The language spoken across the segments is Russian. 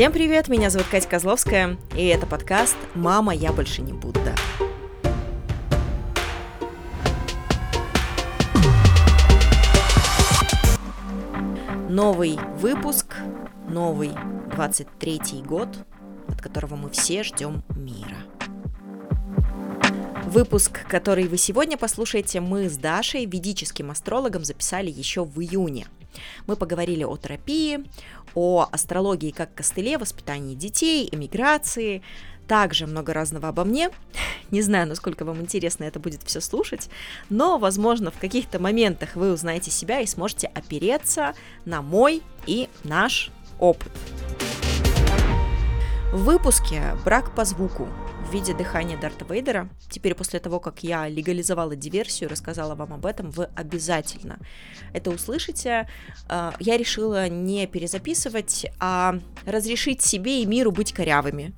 Всем привет, меня зовут Катя Козловская, и это подкаст «Мама, я больше не Будда». Новый выпуск, новый 23-й год, от которого мы все ждем мира. Выпуск, который вы сегодня послушаете, мы с Дашей, ведическим астрологом, записали еще в июне – мы поговорили о терапии, о астрологии как костыле, воспитании детей, эмиграции, также много разного обо мне. Не знаю, насколько вам интересно это будет все слушать, но, возможно, в каких-то моментах вы узнаете себя и сможете опереться на мой и наш опыт. В выпуске «Брак по звуку» виде дыхания Дарта Вейдера. Теперь после того, как я легализовала диверсию, рассказала вам об этом, вы обязательно это услышите. А, я решила не перезаписывать, а разрешить себе и миру быть корявыми.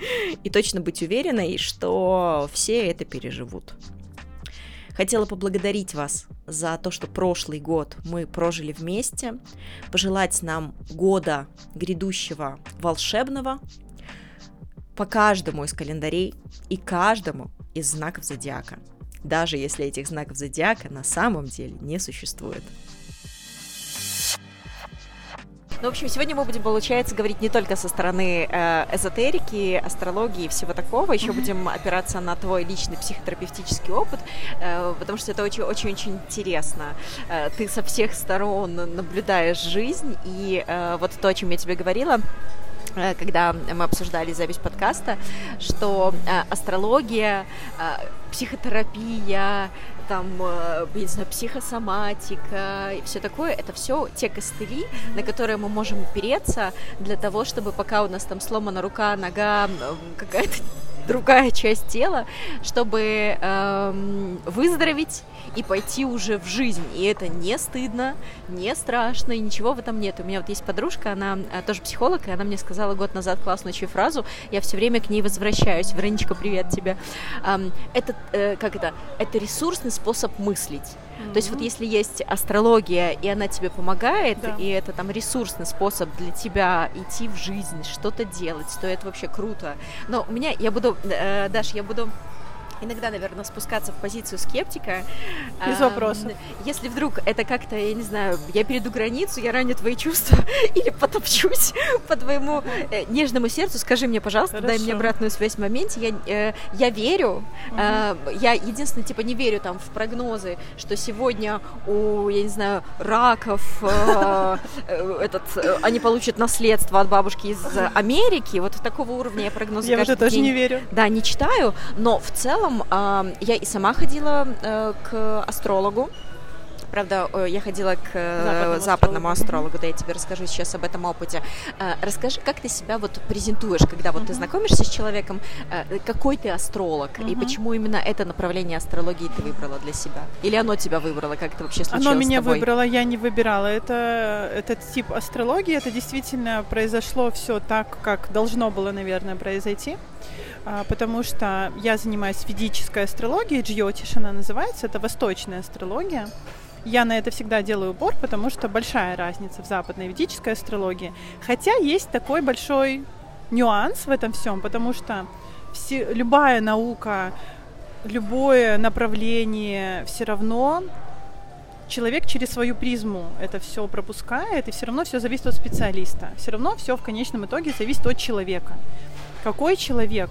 И точно быть уверенной, что все это переживут. Хотела поблагодарить вас за то, что прошлый год мы прожили вместе, пожелать нам года грядущего волшебного, по каждому из календарей и каждому из знаков зодиака, даже если этих знаков зодиака на самом деле не существует. Ну, в общем, сегодня мы будем, получается, говорить не только со стороны э, эзотерики, астрологии и всего такого, еще mm-hmm. будем опираться на твой личный психотерапевтический опыт, э, потому что это очень-очень-очень интересно. Э, ты со всех сторон наблюдаешь жизнь, и вот то, о чем я тебе говорила, когда мы обсуждали запись подкаста, что э, астрология, э, психотерапия, там, не знаю, психосоматика и все такое, это все те костыли, на которые мы можем опереться для того, чтобы пока у нас там сломана рука, нога, какая-то другая часть тела, чтобы эм, выздороветь и пойти уже в жизнь. И это не стыдно, не страшно, и ничего в этом нет. У меня вот есть подружка, она э, тоже психолог, и она мне сказала год назад классную чью фразу, я все время к ней возвращаюсь. Вероничка, привет тебе. Эм, это, э, как это, это ресурсный способ мыслить. Mm-hmm. То есть вот если есть астрология, и она тебе помогает, да. и это там ресурсный способ для тебя идти в жизнь, что-то делать, то это вообще круто. Но у меня, я буду, э, Даш, я буду иногда, наверное, спускаться в позицию скептика. Без вопросов. Если вдруг это как-то, я не знаю, я перейду границу, я раню твои чувства или потопчусь по твоему э, нежному сердцу, скажи мне, пожалуйста, Хорошо. дай мне обратную связь в моменте. Я, э, я верю, угу. я единственное, типа, не верю там в прогнозы, что сегодня у, я не знаю, раков э, этот, они получат наследство от бабушки из Америки. Вот такого уровня я прогнозы Я это тоже не верю. Да, не читаю, но в целом целом я и сама ходила э, к астрологу. Правда, э, я ходила к э, западному, западному астрологу. астрологу, да, я тебе расскажу сейчас об этом опыте. Расскажи, как ты себя вот презентуешь, когда вот uh-huh. ты знакомишься с человеком, какой ты астролог, uh-huh. и почему именно это направление астрологии ты выбрала для себя? Или оно тебя выбрало, как это вообще случилось Оно меня выбрало, я не выбирала. Это, этот тип астрологии, это действительно произошло все так, как должно было, наверное, произойти. А, потому что я занимаюсь ведической астрологией, джьотиш она называется, это восточная астрология. Я на это всегда делаю упор, потому что большая разница в западной ведической астрологии. Хотя есть такой большой нюанс в этом всем, потому что все, любая наука, любое направление все равно человек через свою призму это все пропускает, и все равно все зависит от специалиста. Все равно все в конечном итоге зависит от человека. Какой человек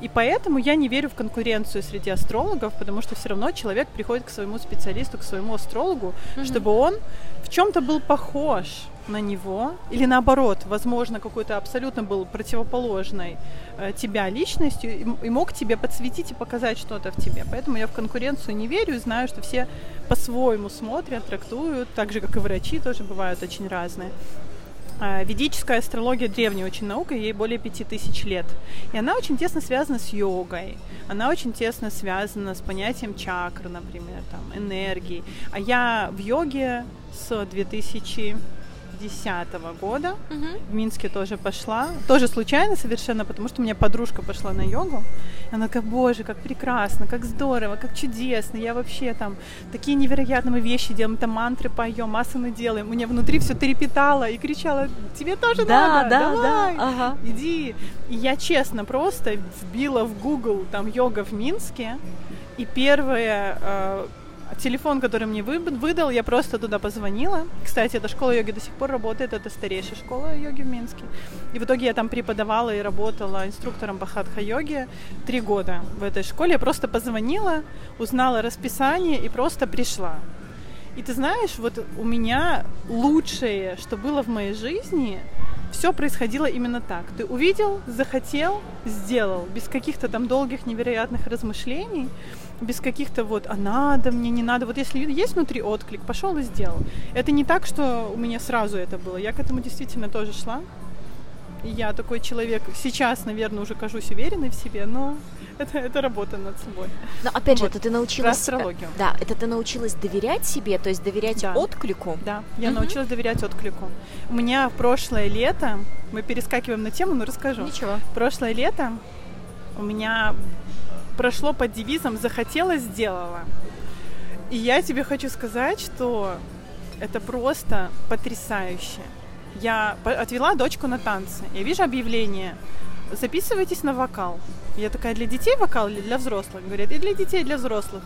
и поэтому я не верю в конкуренцию среди астрологов, потому что все равно человек приходит к своему специалисту, к своему астрологу, mm-hmm. чтобы он в чем-то был похож на него, или наоборот, возможно, какой-то абсолютно был противоположной э, тебя личностью и, и мог тебе подсветить и показать что-то в тебе. Поэтому я в конкуренцию не верю и знаю, что все по-своему смотрят, трактуют, так же, как и врачи тоже бывают очень разные. А, ведическая астрология древняя очень наука, ей более пяти тысяч лет. И она очень тесно связана с йогой, она очень тесно связана с понятием чакр, например, там, энергии. А я в йоге с 2000 2010 года. Угу. В Минске тоже пошла. Тоже случайно совершенно, потому что у меня подружка пошла на йогу. И она такая, боже, как прекрасно, как здорово, как чудесно. Я вообще там такие невероятные вещи делаем, там мантры поем, асаны делаем. У меня внутри все трепетало и кричала, тебе тоже да, надо, да, давай, да, ага. иди. И я честно просто вбила в Google там йога в Минске. И первое э, телефон, который мне выдал, я просто туда позвонила. Кстати, эта школа йоги до сих пор работает, это старейшая школа йоги в Минске. И в итоге я там преподавала и работала инструктором по хатха-йоге три года в этой школе. Я просто позвонила, узнала расписание и просто пришла. И ты знаешь, вот у меня лучшее, что было в моей жизни, все происходило именно так. Ты увидел, захотел, сделал, без каких-то там долгих невероятных размышлений без каких-то вот, а надо мне, не надо. Вот если есть внутри отклик, пошел и сделал. Это не так, что у меня сразу это было. Я к этому действительно тоже шла. И я такой человек, сейчас, наверное, уже кажусь уверенной в себе, но это, это работа над собой. Но опять вот. же, это ты научилась... Про астрологию. Да, это ты научилась доверять себе, то есть доверять да. отклику. Да, я угу. научилась доверять отклику. У меня прошлое лето, мы перескакиваем на тему, но расскажу. Ничего. Прошлое лето у меня прошло под девизом «захотела, сделала». И я тебе хочу сказать, что это просто потрясающе. Я отвела дочку на танцы. Я вижу объявление. Записывайтесь на вокал. Я такая, для детей вокал или для взрослых? Говорят, и для детей, и для взрослых.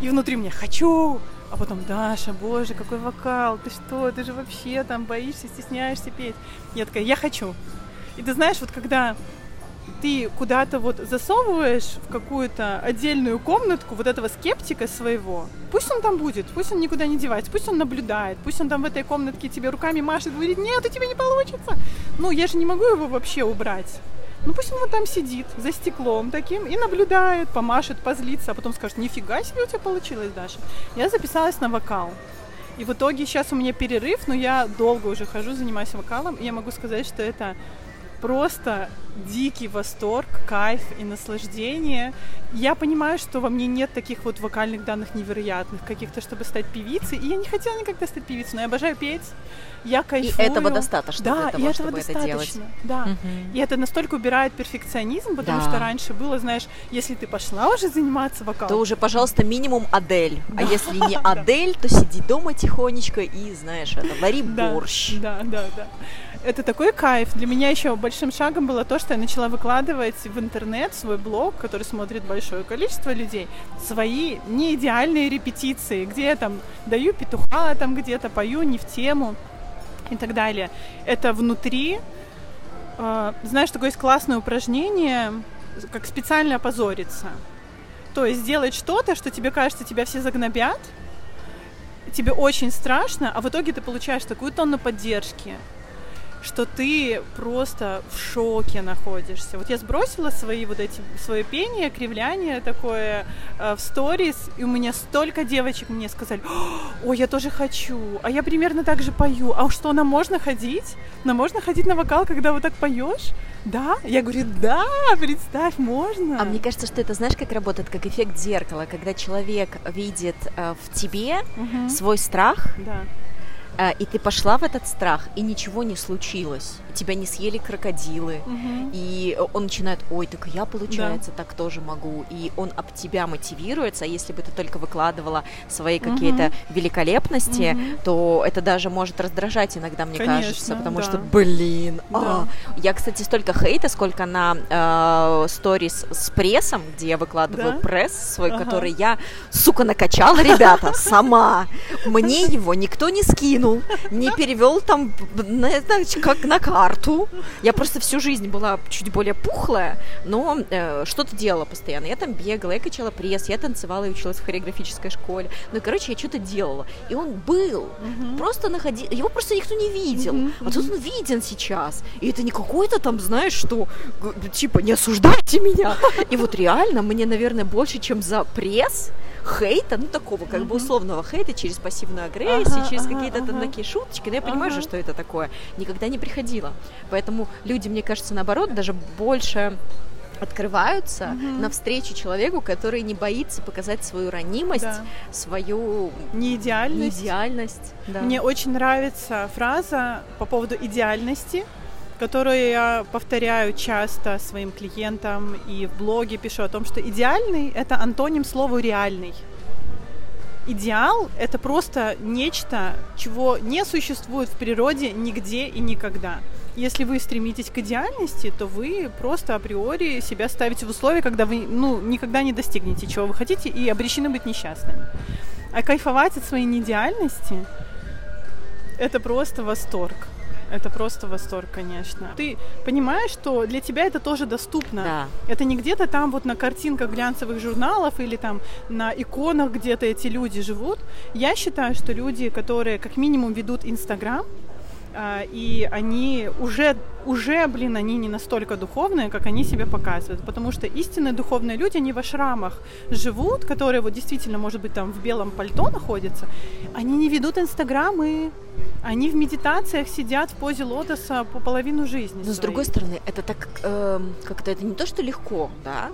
И внутри меня хочу. А потом, Даша, боже, какой вокал, ты что, ты же вообще там боишься, стесняешься петь. Я такая, я хочу. И ты знаешь, вот когда ты куда-то вот засовываешь в какую-то отдельную комнатку вот этого скептика своего, пусть он там будет, пусть он никуда не девается, пусть он наблюдает, пусть он там в этой комнатке тебе руками машет, говорит, нет, у тебя не получится. Ну, я же не могу его вообще убрать. Ну пусть он вот там сидит за стеклом таким и наблюдает, помашет, позлится, а потом скажет, нифига себе у тебя получилось, Даша. Я записалась на вокал. И в итоге сейчас у меня перерыв, но я долго уже хожу, занимаюсь вокалом, и я могу сказать, что это просто дикий восторг, кайф и наслаждение. Я понимаю, что во мне нет таких вот вокальных данных невероятных, каких-то, чтобы стать певицей. И я не хотела никогда стать певицей, но я обожаю петь. Я кайфую. И этого достаточно да, для того, и этого чтобы достаточно. это делать. Да. Угу. И это настолько убирает перфекционизм, потому да. что раньше было, знаешь, если ты пошла уже заниматься вокалом, то уже, пожалуйста, минимум Адель. А если не Адель, то сиди дома тихонечко и, знаешь, это вари борщ. Да, да, да это такой кайф. Для меня еще большим шагом было то, что я начала выкладывать в интернет свой блог, который смотрит большое количество людей, свои неидеальные репетиции, где я там даю петуха, там где-то пою не в тему и так далее. Это внутри, э, знаешь, такое есть классное упражнение, как специально опозориться. То есть сделать что-то, что тебе кажется, тебя все загнобят, тебе очень страшно, а в итоге ты получаешь такую тонну поддержки, что ты просто в шоке находишься. Вот я сбросила свои вот эти, свое пение, кривляние такое э, в сторис, и у меня столько девочек мне сказали, ой, я тоже хочу, а я примерно так же пою, а что, нам можно ходить? Нам можно ходить на вокал, когда вот так поешь? Да? Я говорю, да, представь, можно. А мне кажется, что это, знаешь, как работает, как эффект зеркала, когда человек видит э, в тебе угу. свой страх, да и ты пошла в этот страх, и ничего не случилось. Тебя не съели крокодилы. Угу. И он начинает, ой, так я, получается, да. так тоже могу. И он об тебя мотивируется. А если бы ты только выкладывала свои угу. какие-то великолепности, угу. то это даже может раздражать иногда, мне Конечно, кажется. Потому да. что, блин. Да. А. Я, кстати, столько хейта, сколько на э, сторис с прессом, где я выкладываю да? пресс свой, ага. который я, сука, накачала, ребята, сама. Мне его никто не скинул скинул, не перевел там, знаете, как на карту. Я просто всю жизнь была чуть более пухлая, но э, что-то делала постоянно. Я там бегала, я качала пресс, я танцевала и училась в хореографической школе. Ну и, короче, я что-то делала. И он был. Uh-huh. Просто находил. Его просто никто не видел. Uh-huh. А тут он виден сейчас. И это не какой-то там, знаешь, что типа не осуждайте меня. И вот реально мне, наверное, больше, чем за пресс, хейта, ну такого как бы условного хейта через пассивную агрессию, ага, через ага, какие-то ага. там такие шуточки, но я понимаю ага. же, что это такое, никогда не приходило. Поэтому люди, мне кажется, наоборот, даже больше открываются угу. навстречу человеку, который не боится показать свою ранимость, да. свою неидеальность. неидеальность да. Мне очень нравится фраза по поводу идеальности, которую я повторяю часто своим клиентам и в блоге пишу о том, что идеальный — это антоним слову реальный. Идеал — это просто нечто, чего не существует в природе нигде и никогда. Если вы стремитесь к идеальности, то вы просто априори себя ставите в условия, когда вы ну, никогда не достигнете, чего вы хотите, и обречены быть несчастными. А кайфовать от своей неидеальности — это просто восторг. Это просто восторг, конечно. Ты понимаешь, что для тебя это тоже доступно. Да. Это не где-то там вот на картинках глянцевых журналов или там на иконах где-то эти люди живут. Я считаю, что люди, которые как минимум ведут Инстаграм, и они уже, уже, блин, они не настолько духовные, как они себя показывают, потому что истинные духовные люди, они во шрамах живут, которые вот действительно, может быть, там в белом пальто находятся, они не ведут инстаграмы, они в медитациях сидят в позе лотоса по половину жизни. Но своей. с другой стороны, это так э, как-то это не то, что легко, да,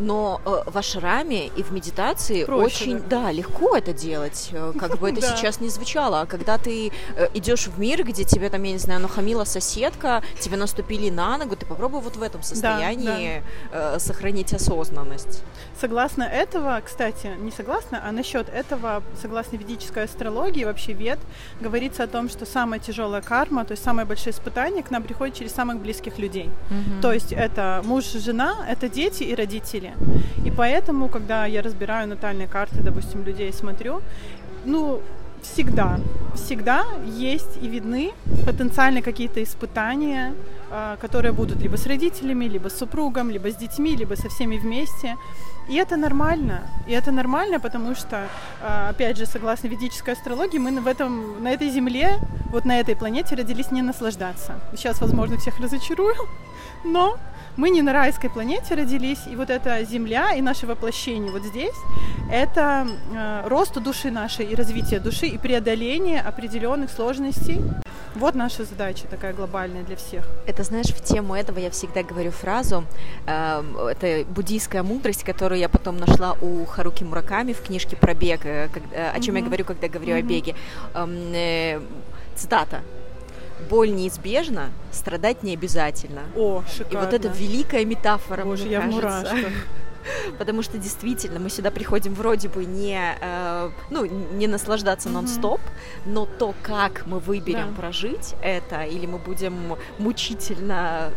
но э, в ашраме и в медитации Проще, очень, да. да, легко это делать, э, как бы это да. сейчас не звучало. А когда ты э, идешь в мир, где тебе там, я не знаю, нахамила соседка, тебе наступили на ногу, ты попробуй вот в этом состоянии да, да. Э, сохранить осознанность. Согласно этого, кстати, не согласна, а насчет этого, согласно ведической астрологии, вообще вед, говорится о том, что самая тяжелая карма, то есть самое большое испытание к нам приходит через самых близких людей. Угу. То есть это муж, жена, это дети и родители стиле. И поэтому, когда я разбираю натальные карты, допустим, людей смотрю, ну, всегда, всегда есть и видны потенциально какие-то испытания, а, которые будут либо с родителями, либо с супругом, либо с детьми, либо со всеми вместе. И это нормально. И это нормально, потому что, а, опять же, согласно ведической астрологии, мы в этом, на этой земле, вот на этой планете родились не наслаждаться. Сейчас, возможно, всех разочарую, но мы не на райской планете родились, и вот эта Земля и наше воплощение вот здесь, это э, рост души нашей и развитие души и преодоление определенных сложностей. Вот наша задача такая глобальная для всех. Это, знаешь, в тему этого я всегда говорю фразу, э, это буддийская мудрость, которую я потом нашла у Харуки Мураками в книжке про бег, э, о чем mm-hmm. я говорю, когда говорю mm-hmm. о беге. Эм, э, цитата боль неизбежна, страдать не обязательно. О, шикарно. И вот это великая метафора, Боже, мне я кажется. Потому что действительно мы сюда приходим вроде бы не, э, ну, не наслаждаться mm-hmm. нон-стоп, но то, как мы выберем да. прожить это, или мы будем мучительно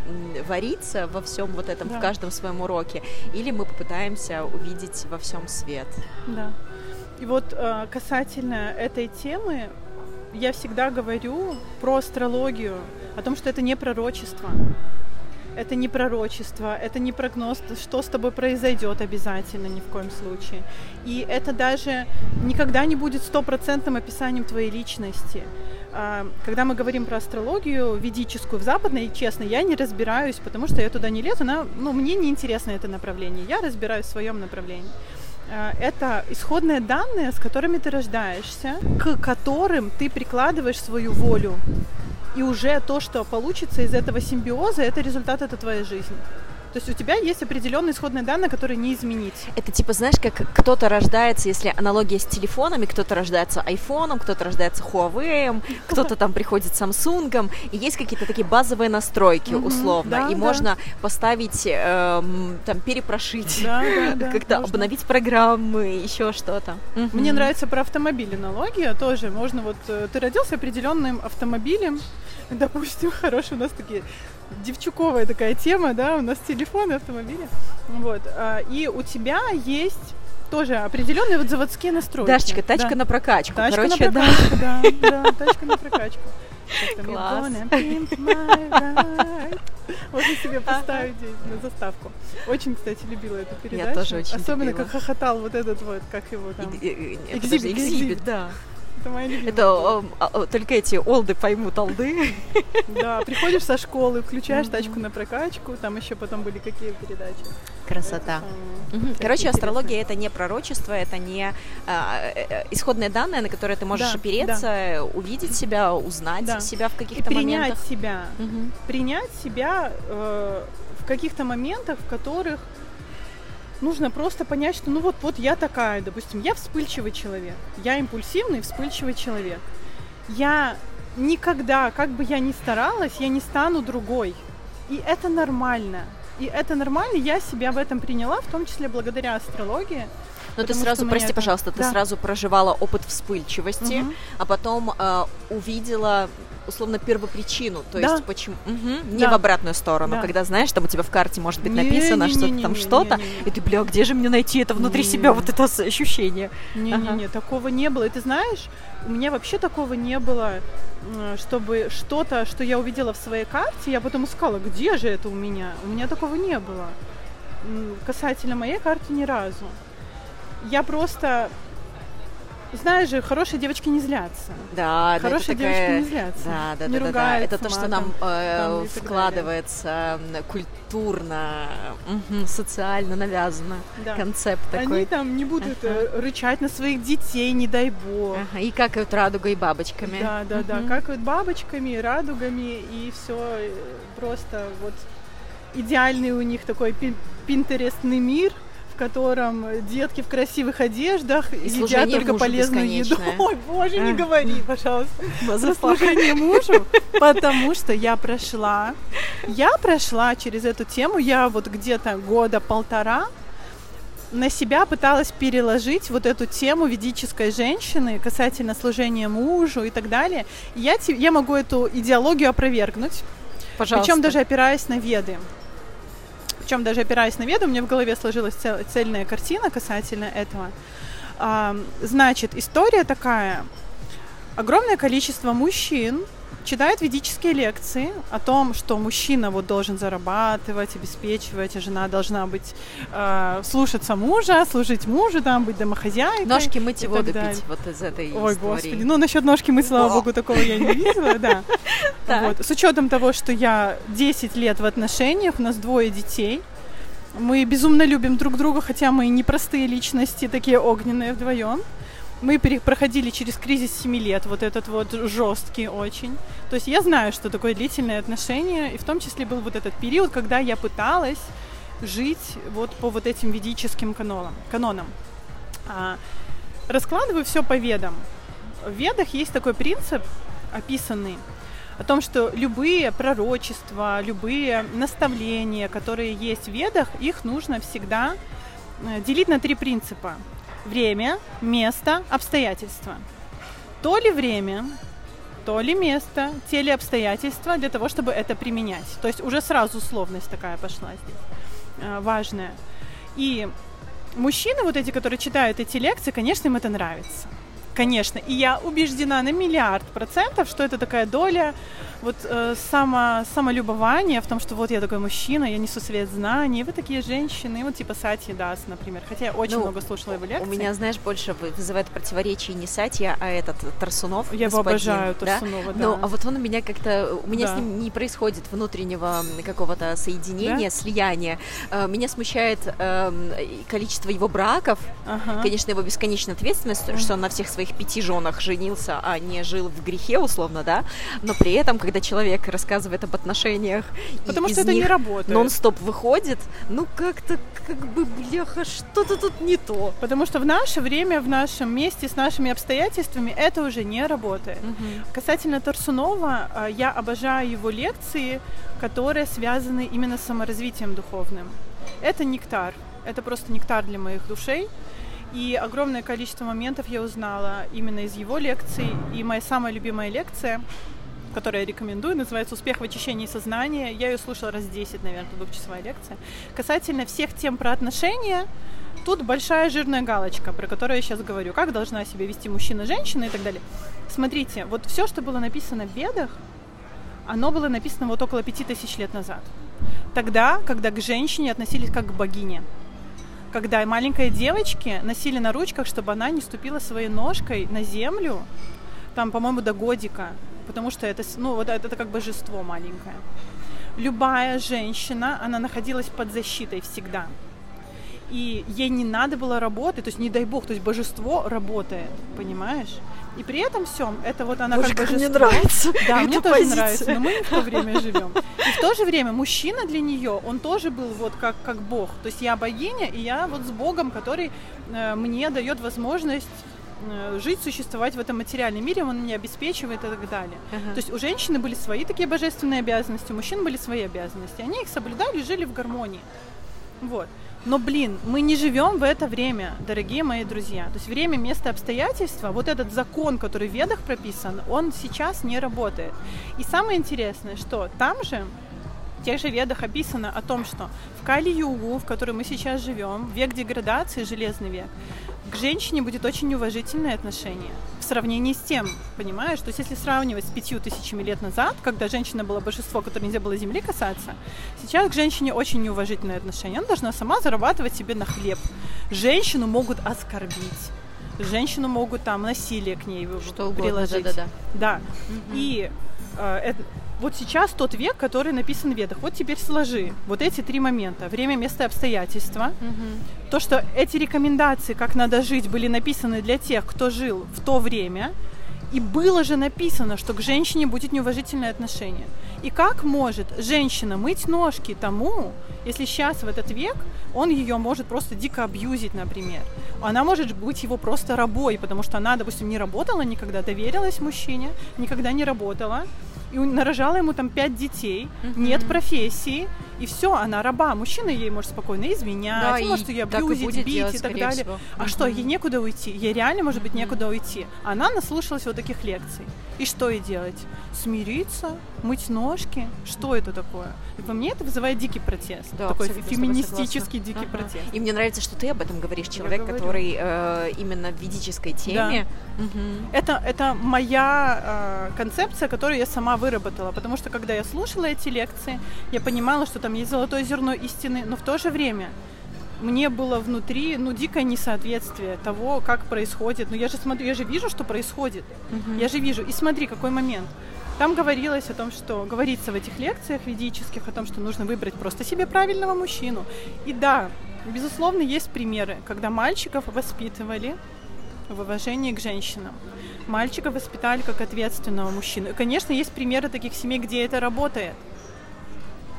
вариться во всем вот этом, да. в каждом своем уроке, или мы попытаемся увидеть во всем свет. Да. И вот э, касательно этой темы, я всегда говорю про астрологию, о том, что это не пророчество. Это не пророчество, это не прогноз, что с тобой произойдет обязательно, ни в коем случае. И это даже никогда не будет стопроцентным описанием твоей личности. А, когда мы говорим про астрологию ведическую в западной, честно, я не разбираюсь, потому что я туда не лезу, она, ну, мне не интересно это направление, я разбираюсь в своем направлении. Э, это исходные данные, с которыми ты рождаешься, к которым ты прикладываешь свою волю. И уже то, что получится из этого симбиоза, это результат это твоей жизни. То есть у тебя есть определенные исходные данные, которые не изменить. Это типа, знаешь, как кто-то рождается, если аналогия с телефонами, кто-то рождается айфоном, кто-то рождается Huawei, кто-то там приходит Samsung, и есть какие-то такие базовые настройки условно, и можно поставить, эм, там, перепрошить, как-то обновить программы, еще что-то. Мне нравится про автомобили аналогия тоже. Можно вот, э, ты родился определенным автомобилем, допустим, хорошие у нас такие девчуковая такая тема, да, у нас телефоны, автомобили. Вот. А, и у тебя есть тоже определенные вот заводские настройки. Дашечка, тачка да. на прокачку. Тачка Короче, на прокачку, да. да, да, тачка на прокачку. Класс. Можно себе поставить здесь на заставку. Очень, кстати, любила эту передачу. Я тоже очень Особенно, любила. как хохотал вот этот вот, как его там. Экзибит, да. Это моя любимая. Это о, о, только эти олды поймут олды. Да, приходишь со школы, включаешь тачку на прокачку, там еще потом были какие передачи. Красота. Короче, астрология это не пророчество, это не а, э, э, исходные данные, на которые ты можешь опереться, увидеть себя, узнать себя в каких-то моментах. Принять себя. Принять себя в каких-то моментах, в которых нужно просто понять, что ну вот, вот я такая, допустим, я вспыльчивый человек, я импульсивный, вспыльчивый человек. Я никогда, как бы я ни старалась, я не стану другой. И это нормально. И это нормально, я себя в этом приняла, в том числе благодаря астрологии. Но ты сразу, прости, это... пожалуйста, ты да. сразу проживала опыт вспыльчивости, угу. а потом э, увидела условно первопричину, то да. есть почему угу. не да. в обратную сторону, да. когда знаешь, там у тебя в карте может быть написано что-то там что-то, и ты бля, где же мне найти это внутри не, себя вот это ощущение? Не, ага. не, не, такого не было. И ты знаешь, у меня вообще такого не было, чтобы что-то, что я увидела в своей карте, я потом искала, где же это у меня? У меня такого не было. Касательно моей карты ни разу. Я просто знаешь же, хорошие девочки не злятся. Да, хорошие да, девочки такая... не злятся. Да, да, не да, да, Это то, что нам э, вкладывается культурно, угу, социально навязано. Да. Концепт такой. Они там не будут ага. рычать на своих детей, не дай бог. Ага. И какают радугой и бабочками. Да, да, угу. да. Какают бабочками, радугами, и все э, просто вот идеальный у них такой пинтерестный мир – в котором детки в красивых одеждах и едят только полезную еду. Ой, боже, не говори, пожалуйста. Служение мужу, потому что я прошла, я прошла через эту тему, я вот где-то года полтора на себя пыталась переложить вот эту тему ведической женщины касательно служения мужу и так далее. Я, я могу эту идеологию опровергнуть. Пожалуйста. Причем даже опираясь на веды. Причем даже опираясь на веду, у меня в голове сложилась цел, цельная картина касательно этого. А, значит, история такая. Огромное количество мужчин читают ведические лекции о том, что мужчина вот должен зарабатывать, обеспечивать, а жена должна быть э, слушаться мужа, служить мужу, там быть домохозяйкой. Ножки мыть и воду пить вот из этой Ой, истории. господи, ну насчет ножки мыть, слава богу, такого я не видела, да. Вот. С учетом того, что я 10 лет в отношениях, у нас двое детей, мы безумно любим друг друга, хотя мы не простые личности, такие огненные вдвоем. Мы проходили через кризис 7 лет, вот этот вот жесткий очень. То есть я знаю, что такое длительные отношения, и в том числе был вот этот период, когда я пыталась жить вот по вот этим ведическим канонам. канонам. А, раскладываю все по ведам. В ведах есть такой принцип, описанный, о том, что любые пророчества, любые наставления, которые есть в ведах, их нужно всегда э, делить на три принципа. Время, место, обстоятельства. То ли время, то ли место, те ли обстоятельства для того, чтобы это применять. То есть уже сразу условность такая пошла здесь, э, важная. И мужчины, вот эти, которые читают эти лекции, конечно, им это нравится. Конечно. И я убеждена на миллиард процентов, что это такая доля вот э, само, самолюбование в том, что вот я такой мужчина, я несу свет знаний, вы такие женщины, вот типа Сати Дас, например. Хотя я очень ну, много слушала его лекций. У меня, знаешь, больше вызывает противоречие не Сатья, а этот Тарсунов. Я его обожаю, Тарсунова, да? Ну, а вот он у меня как-то, у меня да. с ним не происходит внутреннего какого-то соединения, да? слияния. Э, меня смущает э, количество его браков, ага. конечно, его бесконечная ответственность, ага. что он на всех своих пяти женах женился, а не жил в грехе, условно, да, но при этом, когда человек рассказывает об отношениях, потому что это не работает. Нон-стоп выходит, ну как-то как бы бляха, что-то тут не то. Потому что в наше время, в нашем месте, с нашими обстоятельствами это уже не работает. Угу. Касательно Торсунова, а, я обожаю его лекции, которые связаны именно с саморазвитием духовным. Это нектар. Это просто нектар для моих душей. И огромное количество моментов я узнала именно из его лекций. И моя самая любимая лекция которую я рекомендую, называется «Успех в очищении сознания». Я ее слушала раз 10, наверное, двухчасовая лекция. Касательно всех тем про отношения, тут большая жирная галочка, про которую я сейчас говорю. Как должна себя вести мужчина, женщина и так далее. Смотрите, вот все, что было написано в Ведах, оно было написано вот около пяти тысяч лет назад. Тогда, когда к женщине относились как к богине. Когда маленькой девочки носили на ручках, чтобы она не ступила своей ножкой на землю, там, по-моему, до годика потому что это, ну, вот это, это как божество маленькое. Любая женщина, она находилась под защитой всегда. И ей не надо было работать, то есть не дай бог, то есть божество работает, понимаешь? И при этом всем это вот она Боже, как как мне божество. нравится Да, мне тоже позиция. нравится, но мы не в то время живем. И в то же время мужчина для нее, он тоже был вот как, как бог. То есть я богиня, и я вот с богом, который э, мне дает возможность э, жить, существовать в этом материальном мире, он меня обеспечивает и так далее. Ага. То есть у женщины были свои такие божественные обязанности, у мужчин были свои обязанности. Они их соблюдали и жили в гармонии. Вот. Но, блин, мы не живем в это время, дорогие мои друзья. То есть время, место, обстоятельства, вот этот закон, который в ведах прописан, он сейчас не работает. И самое интересное, что там же, в тех же ведах описано о том, что в Кали-Югу, в которой мы сейчас живем, век деградации, железный век, к женщине будет очень неуважительное отношение в сравнении с тем, понимаешь? То есть если сравнивать с пятью тысячами лет назад, когда женщина была божество, которое нельзя было земли касаться, сейчас к женщине очень неуважительное отношение. Она должна сама зарабатывать себе на хлеб. Женщину могут оскорбить. Женщину могут там насилие к ней Что угодно, приложить. да-да-да. Да. И э, это- вот сейчас тот век, который написан в Ведах. Вот теперь сложи вот эти три момента. Время, место и обстоятельства. Мгм. То, что эти рекомендации, как надо жить, были написаны для тех, кто жил в то время, и было же написано, что к женщине будет неуважительное отношение. И как может женщина мыть ножки тому, если сейчас в этот век он ее может просто дико абьюзить, например. Она может быть его просто рабой, потому что она, допустим, не работала никогда, доверилась мужчине, никогда не работала, и нарожала ему там пять детей, нет профессии, и все, она раба. Мужчина ей может спокойно изменять, Да, и может ее абьюзить, бить делать, и так далее. всего. А что, ей некуда уйти? Ей реально, может быть, некуда уйти. Она наслушалась вот таких лекций. И что ей делать? Смириться, мыть ножки? Что это такое? И по мне это вызывает дикий протест. Да, такой феминистический дикий Ага. протест. И мне нравится, что ты об этом говоришь, человек, говорю. который э, именно в ведической теме. Мгм. Это, это моя э, концепция, которую я сама выработала, потому что когда я слушала эти лекции, я понимала, что там есть золотое зерно истины, но в то же время мне было внутри, ну, дикое несоответствие того, как происходит. Ну, я же смотрю, я же вижу, что происходит. Мгм. Я же вижу. И смотри, какой момент. Там говорилось о том, что говорится в этих лекциях ведических о том, что нужно выбрать просто себе правильного мужчину. И да, безусловно, есть примеры, когда мальчиков воспитывали в уважении к женщинам. Мальчика воспитали как ответственного мужчину. И, конечно, есть примеры таких семей, где это работает.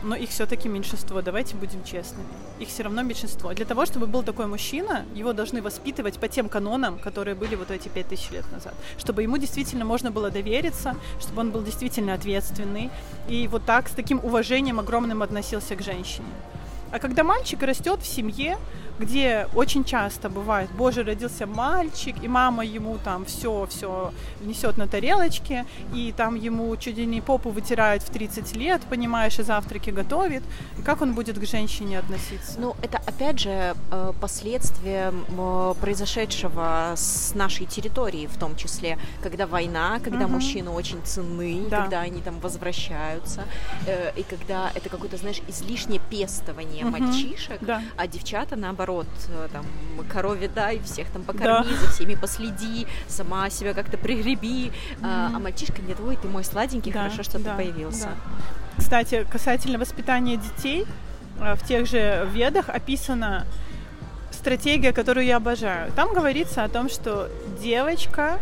Но их все-таки меньшинство, давайте будем честными. Их все равно меньшинство. Для того, чтобы был такой мужчина, его должны воспитывать по тем канонам, которые были вот эти пять тысяч лет назад. Чтобы ему действительно можно было довериться, чтобы он был действительно ответственный. И вот так, с таким уважением огромным относился к женщине. А когда мальчик растет в семье, где очень часто бывает, боже, родился мальчик, и мама ему там все, все несет на тарелочке, и там ему чуть ли не попу вытирает в 30 лет, понимаешь, и завтраки готовит. И как он будет к женщине относиться? Ну, это опять же э, последствия произошедшего с нашей территории, в том числе, когда война, когда Мгм. мужчины очень ценны, Да. когда они там возвращаются, э, и когда это какое-то, знаешь, излишнее пестование Мгм. мальчишек, Да. а девчата наоборот, э, там, корове дай, всех там Да. покорми, за всеми последи, сама себя как-то пригреби, а, а мальчишка нет, ой, ты мой сладенький, Да, хорошо, что да, ты появился. да. Кстати, касательно воспитания детей, э, в тех же ведах описана стратегия, которую я обожаю. Там говорится о том, что девочка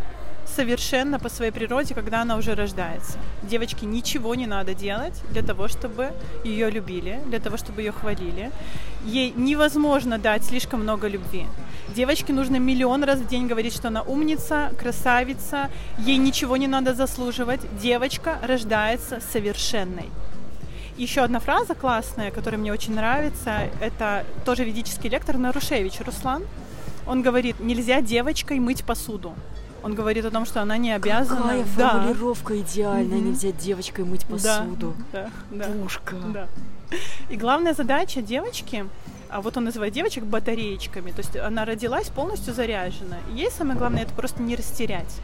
совершенно по своей природе, когда она уже рождается. Девочке ничего не надо делать для того, чтобы ее любили, для того, чтобы ее хвалили. Ей невозможно дать слишком много любви. Девочке нужно миллион раз в день говорить, что она умница, красавица, ей ничего не надо заслуживать. Девочка рождается совершенной. Еще одна фраза классная, которая мне очень нравится, это тоже ведический лектор Нарушевич Руслан. Он говорит, нельзя девочкой мыть посуду. Он говорит о том, что она не обязана. Какая Да. формулировка идеальная, Мгм. нельзя девочкой мыть посуду. Да, да, Пушка. да. И главная задача девочки, а вот он называет девочек батареечками, то есть она родилась полностью заряжена. И ей самое главное это просто не растерять.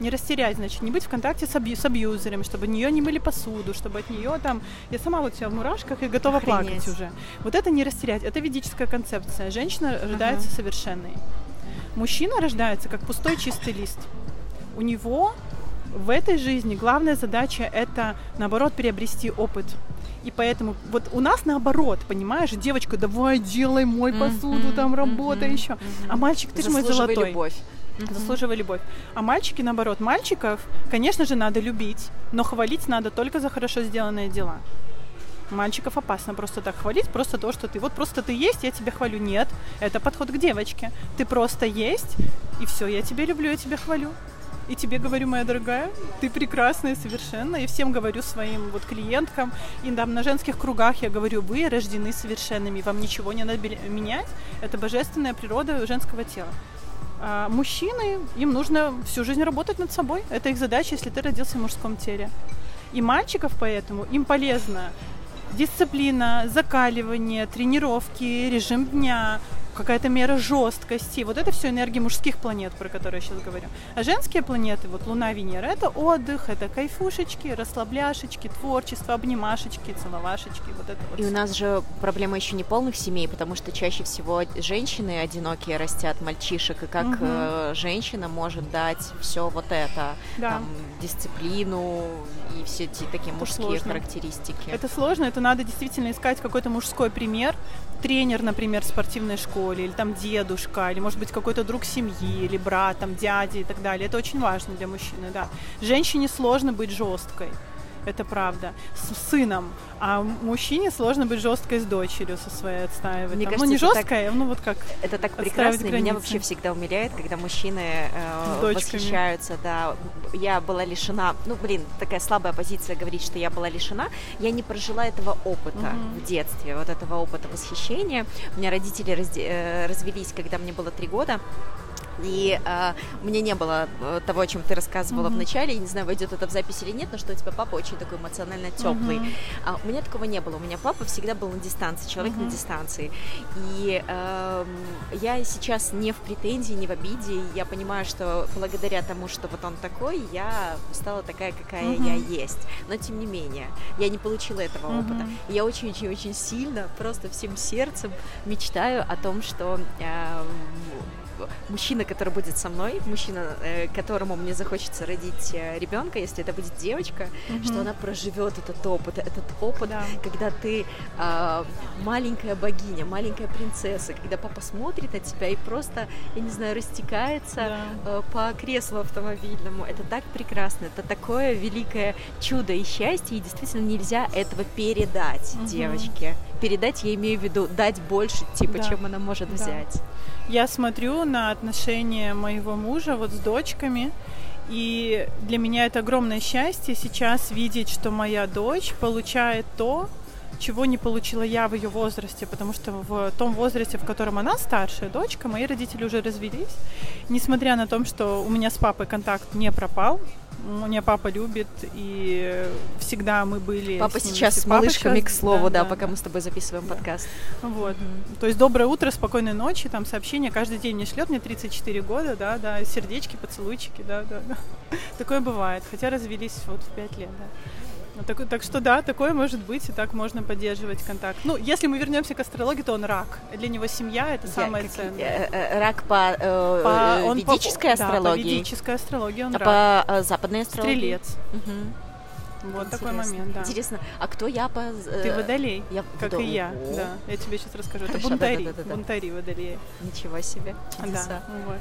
Не растерять, значит, не быть в контакте с, абью- с абьюзерами, чтобы от нее не мыли посуду, чтобы от нее там... Я сама вот вся в мурашках и готова Охренеть. плакать уже. Вот это не растерять, это ведическая концепция. Женщина рождается совершенной. Мужчина рождается как пустой чистый лист. У него в этой жизни главная задача это, наоборот, приобрести опыт. И поэтому вот у нас наоборот, понимаешь, девочка, давай делай, мой посуду, там работай мгм, еще. мгм. А мальчик, ты же мой золотой. любовь. mm-hmm. заслуживая любовь. А мальчики, наоборот, мальчиков, конечно же, надо любить, но хвалить надо только за хорошо сделанные дела. Мальчиков опасно просто так хвалить, просто то, что ты вот просто ты есть, я тебя хвалю. Нет, это подход к девочке. Ты просто есть, и все, я тебя люблю, я тебя хвалю. И тебе говорю, моя дорогая, ты прекрасная совершенно. И всем говорю своим вот клиенткам, и там на женских кругах я говорю, вы рождены совершенными, вам ничего не надо менять. Это божественная природа женского тела. А мужчины, им нужно всю жизнь работать над собой. Это их задача, если ты родился в мужском теле. И мальчиков поэтому им полезно дисциплина, закаливание, тренировки, режим дня, какая-то мера жесткости. Вот это все энергии мужских планет, про которые я сейчас говорю. А женские планеты, вот Луна, Венера, это отдых, это кайфушечки, расслабляшечки, творчество, обнимашечки, целовашечки, вот это вот. И у нас же проблема еще не полных семей, потому что чаще всего женщины одинокие растят мальчишек, и как угу. женщина может дать все вот это, да. там, дисциплину и все эти такие это мужские сложно. характеристики. Это сложно, это надо действительно искать какой-то мужской пример, тренер, например, в спортивной школе, или там дедушка, или, может быть, какой-то друг семьи, или брат, там, дядя и так далее. Это очень важно для мужчины, да. Женщине сложно быть жесткой это правда, с сыном, а мужчине сложно быть жесткой с дочерью со своей отстаивать. Мне там, кажется, ну, не жесткая, так, ну вот как. Это так прекрасно, границы. меня вообще всегда умиляет, когда мужчины э, восхищаются, да. Я была лишена, ну, блин, такая слабая позиция говорить, что я была лишена. Я не прожила этого опыта угу. в детстве, вот этого опыта восхищения. У меня родители разде- э, развелись, когда мне было три года. И э, меня не было э, того, о чем ты рассказывала mm-hmm. в начале. Я не знаю, войдет это в запись или нет, но что у тебя папа очень такой эмоционально теплый. Mm-hmm. А у меня такого не было. У меня папа всегда был на дистанции, человек mm-hmm. на дистанции. И э, я сейчас не в претензии, не в обиде. Я понимаю, что благодаря тому, что вот он такой, я стала такая, какая mm-hmm. я есть. Но тем не менее, я не получила этого mm-hmm. опыта. И я очень-очень-очень сильно, просто всем сердцем мечтаю о том, что э, мужчина, который будет со мной, мужчина, э, которому мне захочется родить э, ребенка, если это будет девочка, mm-hmm. что она проживет этот опыт, этот опыт, да. когда ты э, маленькая богиня, маленькая принцесса, когда папа смотрит на тебя и просто, я не знаю, растекается да. э, по креслу автомобильному. Это так прекрасно, это такое великое чудо и счастье, и действительно нельзя этого передать mm-hmm. девочке. Передать я имею в виду дать больше, типа, да. чем она может да. взять. Я смотрю на отношения моего мужа вот с дочками, и для меня это огромное счастье сейчас видеть, что моя дочь получает то, чего не получила я в ее возрасте, потому что в том возрасте, в котором она старшая дочка, мои родители уже развелись. Несмотря на то, что у меня с папой контакт не пропал, меня папа любит, и всегда мы были... Папа с сейчас с малышками, сейчас, к слову, да, да, да пока мы с тобой записываем да. подкаст. Вот. mm То есть доброе утро, спокойной ночи, там сообщения каждый день мне шлет, мне 34 года, да, да, сердечки, поцелуйчики, да, да, да. Такое бывает, хотя развелись вот в 5 лет, да. Ну, так, так что да, такое может быть, и так можно поддерживать контакт. Ну, если мы вернемся к астрологии, то он рак. Для него семья это самое Я, ценное. Э, э, рак по, э, по он ведической по, астрологии. Да, по ведической астрологии он а рак. по э, западной астрологии. Стрелец. Угу. Вот Интересно. такой момент, да. Интересно, а кто я по... Э, Ты водолей, я... как Водо... и я, да. Я тебе сейчас расскажу. Хорошо, Это бунтари, да, да, да, да. бунтари водолеи. Ничего себе, чудеса. Да, вот.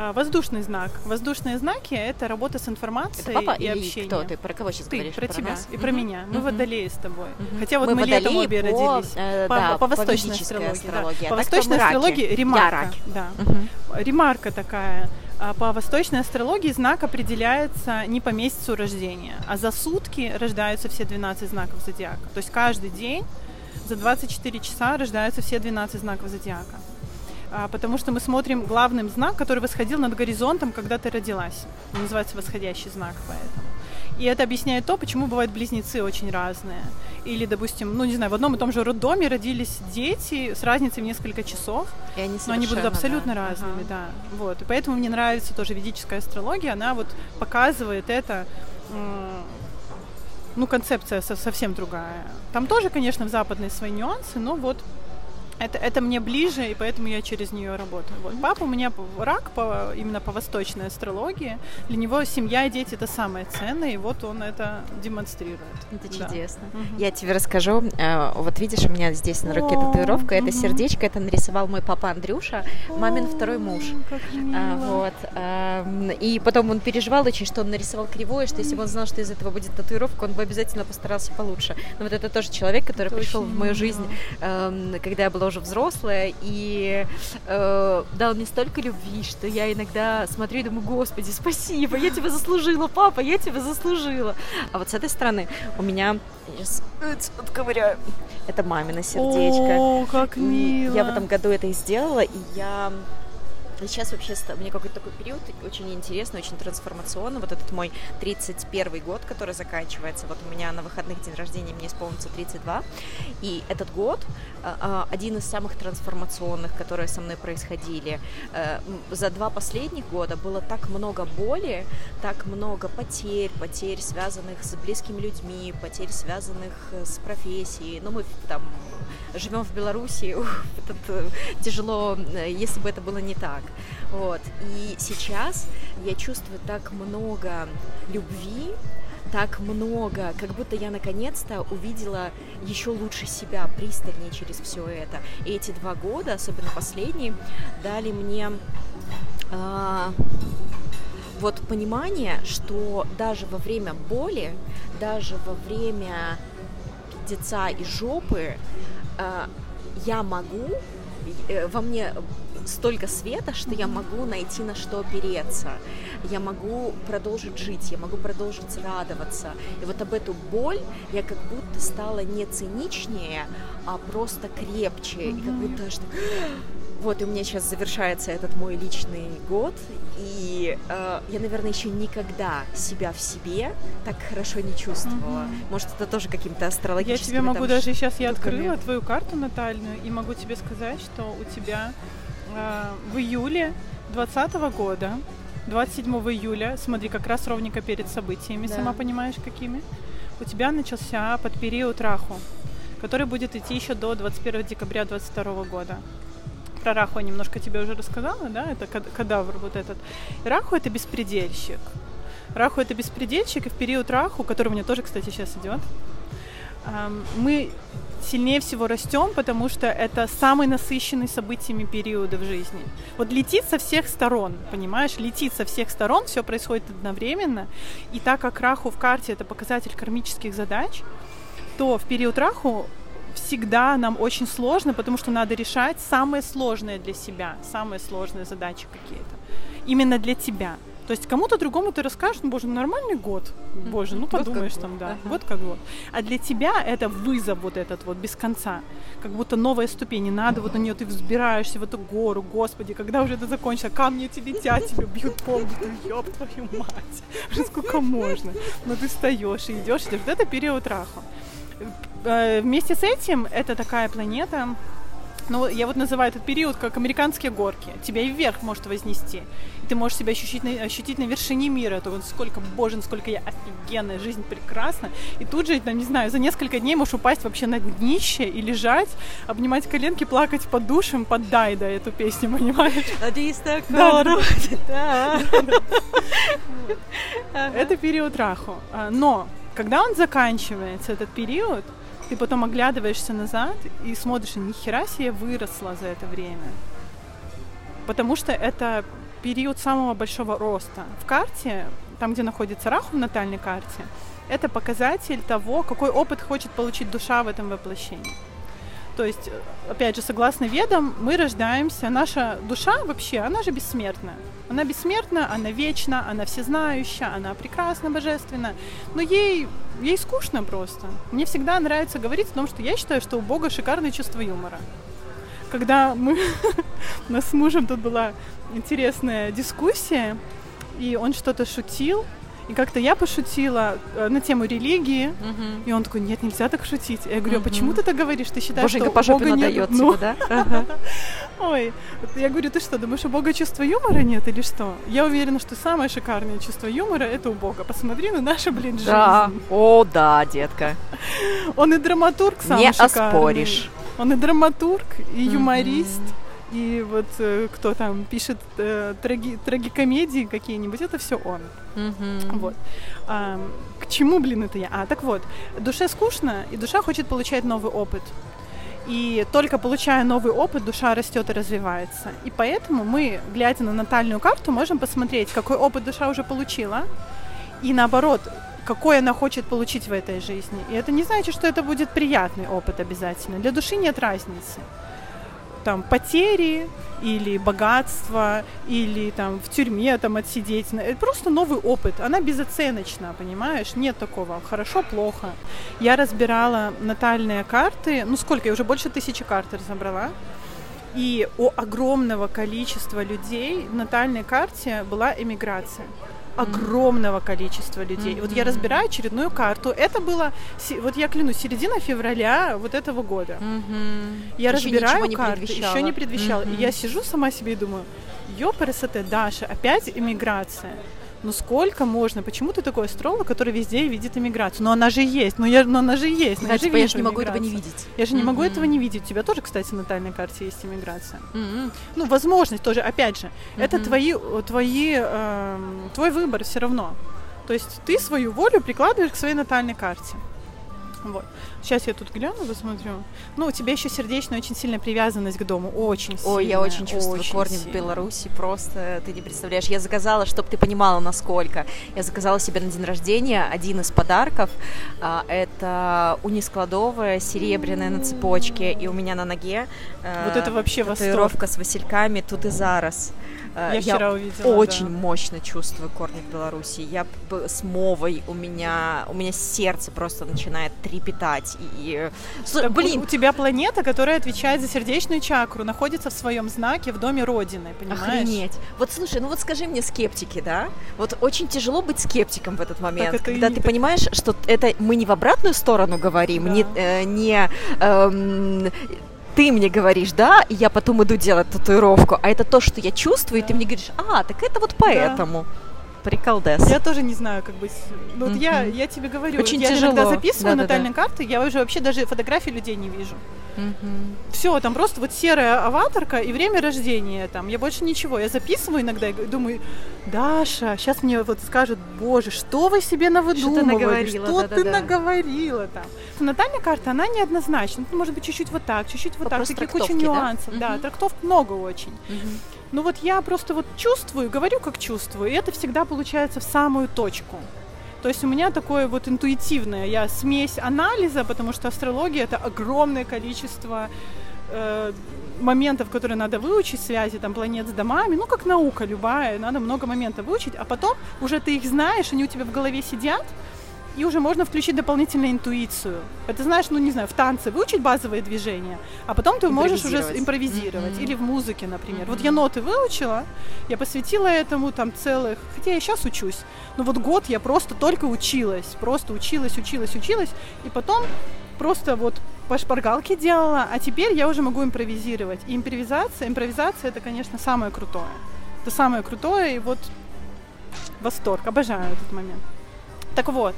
А, воздушный знак. Воздушные знаки — это работа с информацией это папа и общение. кто? Ты про кого сейчас ты, говоришь? Про, про тебя нас? и про меня. Мы mm-hmm. водолеи с тобой. Mm-hmm. Хотя вот мы, мы летом обе по, родились. Э, по, да, по, по восточной астрологии. астрологии. Да. А по восточной астрологии ремарка. Да. Mm-hmm. Ремарка такая. А по восточной астрологии знак определяется не по месяцу рождения, а за сутки рождаются все 12 знаков зодиака. То есть каждый день за 24 часа рождаются все 12 знаков зодиака. А, потому что мы смотрим главным знак, который восходил над горизонтом, когда ты родилась. Он называется восходящий знак, поэтому. И это объясняет то, почему бывают близнецы очень разные. Или, допустим, ну не знаю, в одном и том же роддоме родились дети с разницей в несколько часов, и они но они будут абсолютно да. разными, ага. да. Вот. И поэтому мне нравится тоже ведическая астрология, она вот показывает это ну, концепция совсем другая. Там тоже, конечно, в западной свои нюансы, но вот это, это мне ближе, и поэтому я через нее работаю. Вот. Папа у меня рак по, именно по восточной астрологии. Для него семья и дети это самое ценное, и вот он это демонстрирует. Это чудесно. Да. Угу. Я тебе расскажу. Э, вот видишь, у меня здесь на руке татуировка. Это сердечко, это нарисовал мой папа Андрюша, мамин второй муж. А, вот. Эм, и потом он переживал очень, что он нарисовал кривое, что если бы он знал, что из этого будет татуировка, он бы обязательно постарался получше. Но вот это тоже человек, который пришел в мою жизнь, эм, когда я была уже взрослая, и э, дал мне столько любви, что я иногда смотрю и думаю, господи, спасибо, я тебя заслужила, папа, я тебя заслужила. А вот с этой стороны у меня, сейчас отковыряю, это мамина сердечко. О, как мило. Я в этом году это и сделала, и я Сейчас вообще у меня какой-то такой период очень интересный, очень трансформационный. Вот этот мой 31 год, который заканчивается. Вот у меня на выходных день рождения мне исполнится 32. И этот год а, а, один из самых трансформационных, которые со мной происходили. Э, за два последних года было так много боли, так много потерь, потерь, связанных с близкими людьми, потерь, связанных с профессией. Ну, мы там живем в Беларуси, это э, тяжело, э, если бы это было не так. Вот. И сейчас я чувствую так много любви, так много, как будто я наконец-то увидела еще лучше себя пристальнее через все это. И эти два года, особенно последние, дали мне э, вот понимание, что даже во время боли, даже во время пиздеца и жопы я могу, э, во мне столько света, что я могу найти на что опереться. Я могу продолжить жить, я могу продолжить радоваться. И вот об эту боль я как будто стала не циничнее, а просто крепче. Mm-hmm. И как будто так... Вот, и у меня сейчас завершается этот мой личный год, и э, я, наверное, еще никогда себя в себе так хорошо не чувствовала. Mm-hmm. Может, это тоже каким-то астрологическим. Я тебе могу там, даже сейчас я открыла твою карту натальную и могу тебе сказать, что у тебя э, в июле 2020 года, 27 июля, смотри, как раз ровненько перед событиями, да. сама понимаешь, какими, у тебя начался под период Раху, который будет идти еще до 21 декабря 2022 года про Раху немножко тебе уже рассказала, да, это кадавр вот этот. Раху это беспредельщик. Раху это беспредельщик, и в период Раху, который у меня тоже, кстати, сейчас идет, мы сильнее всего растем, потому что это самый насыщенный событиями периода в жизни. Вот летит со всех сторон, понимаешь, летит со всех сторон, все происходит одновременно. И так как Раху в карте это показатель кармических задач, то в период Раху всегда нам очень сложно, потому что надо решать самые сложные для себя, самые сложные задачи какие-то. Именно для тебя. То есть кому-то другому ты расскажешь, ну, боже, нормальный год, боже, ну подумаешь вот там, да, ага. вот как год. А для тебя это вызов вот этот вот без конца, как будто новая ступень, не надо, вот на нее ты взбираешься в эту гору, господи, когда уже это закончится, камни эти летят, тебя бьют пол, ты ёб твою мать, уже сколько можно. Но ты встаешь и идешь, идешь. Вот это период раха. Э, вместе с этим это такая планета, ну, я вот называю этот период как американские горки. Тебя и вверх может вознести. И ты можешь себя ощутить на, ощутить на вершине мира. То вот сколько, боже, сколько я офигенная, жизнь прекрасна. И тут же, там, не знаю, за несколько дней можешь упасть вообще на днище и лежать, обнимать коленки, плакать под душем, под Дайда эту песню, понимаешь? Да, да. Это период Раху. А, но когда он заканчивается, этот период, ты потом оглядываешься назад и смотришь, ни хера себе выросла за это время. Потому что это период самого большого роста. В карте, там, где находится Раху в натальной карте, это показатель того, какой опыт хочет получить душа в этом воплощении. То есть, опять же, согласно ведам, мы рождаемся, наша душа вообще, она же бессмертная. Она бессмертна, она вечна, она всезнающая, она прекрасна, божественна. Но ей, ей скучно просто. Мне всегда нравится говорить о том, что я считаю, что у Бога шикарное чувство юмора. Когда мы... У нас с мужем тут была интересная дискуссия, и он что-то шутил, и как-то я пошутила э, на тему религии, угу. и он такой, нет, нельзя так шутить. Я говорю, а почему ты так говоришь? Ты считаешь, Боженька что по жопе Бога нет? Ну, да? Ой, я говорю, ты что, думаешь, у Бога чувства юмора нет или что? Я уверена, что самое шикарное чувство юмора это у Бога. Посмотри на нашу, блин, жизнь. Да, о, да, детка. Он и драматург самый Не шикарный. оспоришь. Он и драматург, и юморист, mm-hmm. И вот э, кто там пишет э, траги, трагикомедии какие-нибудь, это все он. Mm-hmm. Вот. А, к чему, блин, это я? А, так вот, душе скучно, и душа хочет получать новый опыт. И только получая новый опыт, душа растет и развивается. И поэтому мы, глядя на натальную карту, можем посмотреть, какой опыт душа уже получила, и наоборот, какой она хочет получить в этой жизни. И это не значит, что это будет приятный опыт обязательно. Для души нет разницы. Там потери или богатство, или там в тюрьме там отсидеть. Это просто новый опыт. Она безоценочна, понимаешь? Нет такого хорошо, плохо. Я разбирала натальные карты. Ну сколько? Я уже больше тысячи карт разобрала. И у огромного количества людей в натальной карте была эмиграция огромного количества людей. Mm-hmm. Вот я разбираю очередную карту. Это было, вот я клянусь, середина февраля вот этого года. Mm-hmm. Я еще разбираю карты, еще не предвещала. Mm-hmm. И я сижу сама себе и думаю, ёпрст, Даша, опять иммиграция ну сколько можно? Почему ты такой астролог, который везде видит иммиграцию? Но она же есть, но, я, но она же есть. Да, я, типа, же я же не могу этого не видеть. Я же mm-hmm. не могу этого не видеть. У тебя тоже, кстати, на натальной карте есть иммиграция. Mm-hmm. Ну, возможность тоже, опять же, mm-hmm. это твои, твои, э, твой выбор все равно. То есть ты свою волю прикладываешь к своей натальной карте. Вот. Сейчас я тут гляну, посмотрю. Ну, у тебя еще сердечная очень сильная привязанность к дому. Очень сильная. Ой, я очень чувствую очень корни сильная. в Беларуси. Просто ты не представляешь. Я заказала, чтобы ты понимала, насколько. Я заказала себе на день рождения один из подарков. А, это унискладовая серебряная на цепочке. И у меня на ноге а, вот это вообще татуировка восторг. с васильками тут и зараз. Э, я, вчера увидела. Очень да. мощно чувствую корни в Беларуси. Я с мовой у меня у меня сердце просто начинает трепетать. И, так блин, у тебя планета, которая отвечает за сердечную чакру, находится в своем знаке в доме Родины, понимаешь? Охренеть. Вот слушай, ну вот скажи мне, скептики, да? Вот очень тяжело быть скептиком в этот момент, когда ты так... понимаешь, что это мы не в обратную сторону говорим, да. не э, не эм, ты мне говоришь, да, и я потом иду делать татуировку, а это то, что я чувствую, да. и ты мне говоришь, а, так это вот поэтому. Да. Приколдес. Я тоже не знаю, как быть. Ну, вот mm-hmm. я, я тебе говорю, Очень я тяжело. иногда записываю да, натальные да, да. карты, я уже вообще даже фотографии людей не вижу. Mm-hmm. Все, там просто вот серая аватарка и время рождения там. Я больше ничего. Я записываю иногда и думаю, Даша, сейчас мне вот скажут, боже, что вы себе навыдумывали? Что ты наговорила? Что да, ты да, наговорила там? Натальная карта, она неоднозначна. Ну, может быть, чуть-чуть вот так, чуть-чуть вот Вопрос так. Таких куча нюансов. Да, mm-hmm. трактовок много очень. Mm-hmm. Ну вот я просто вот чувствую, говорю, как чувствую, и это всегда получается в самую точку. То есть у меня такое вот интуитивное, я смесь анализа, потому что астрология это огромное количество э, моментов, которые надо выучить, связи там планет с домами, ну как наука любая, надо много моментов выучить, а потом уже ты их знаешь, они у тебя в голове сидят, и уже можно включить дополнительную интуицию. Это знаешь, ну не знаю, в танце выучить базовые движения, а потом ты можешь уже импровизировать. Mm-hmm. Или в музыке, например. Mm-hmm. Вот я ноты выучила, я посвятила этому там целых, хотя я сейчас учусь, но вот год я просто только училась, просто училась, училась, училась, и потом просто вот по шпаргалке делала, а теперь я уже могу импровизировать. И импровизация, импровизация это, конечно, самое крутое. Это самое крутое, и вот восторг, обожаю этот момент. Так вот,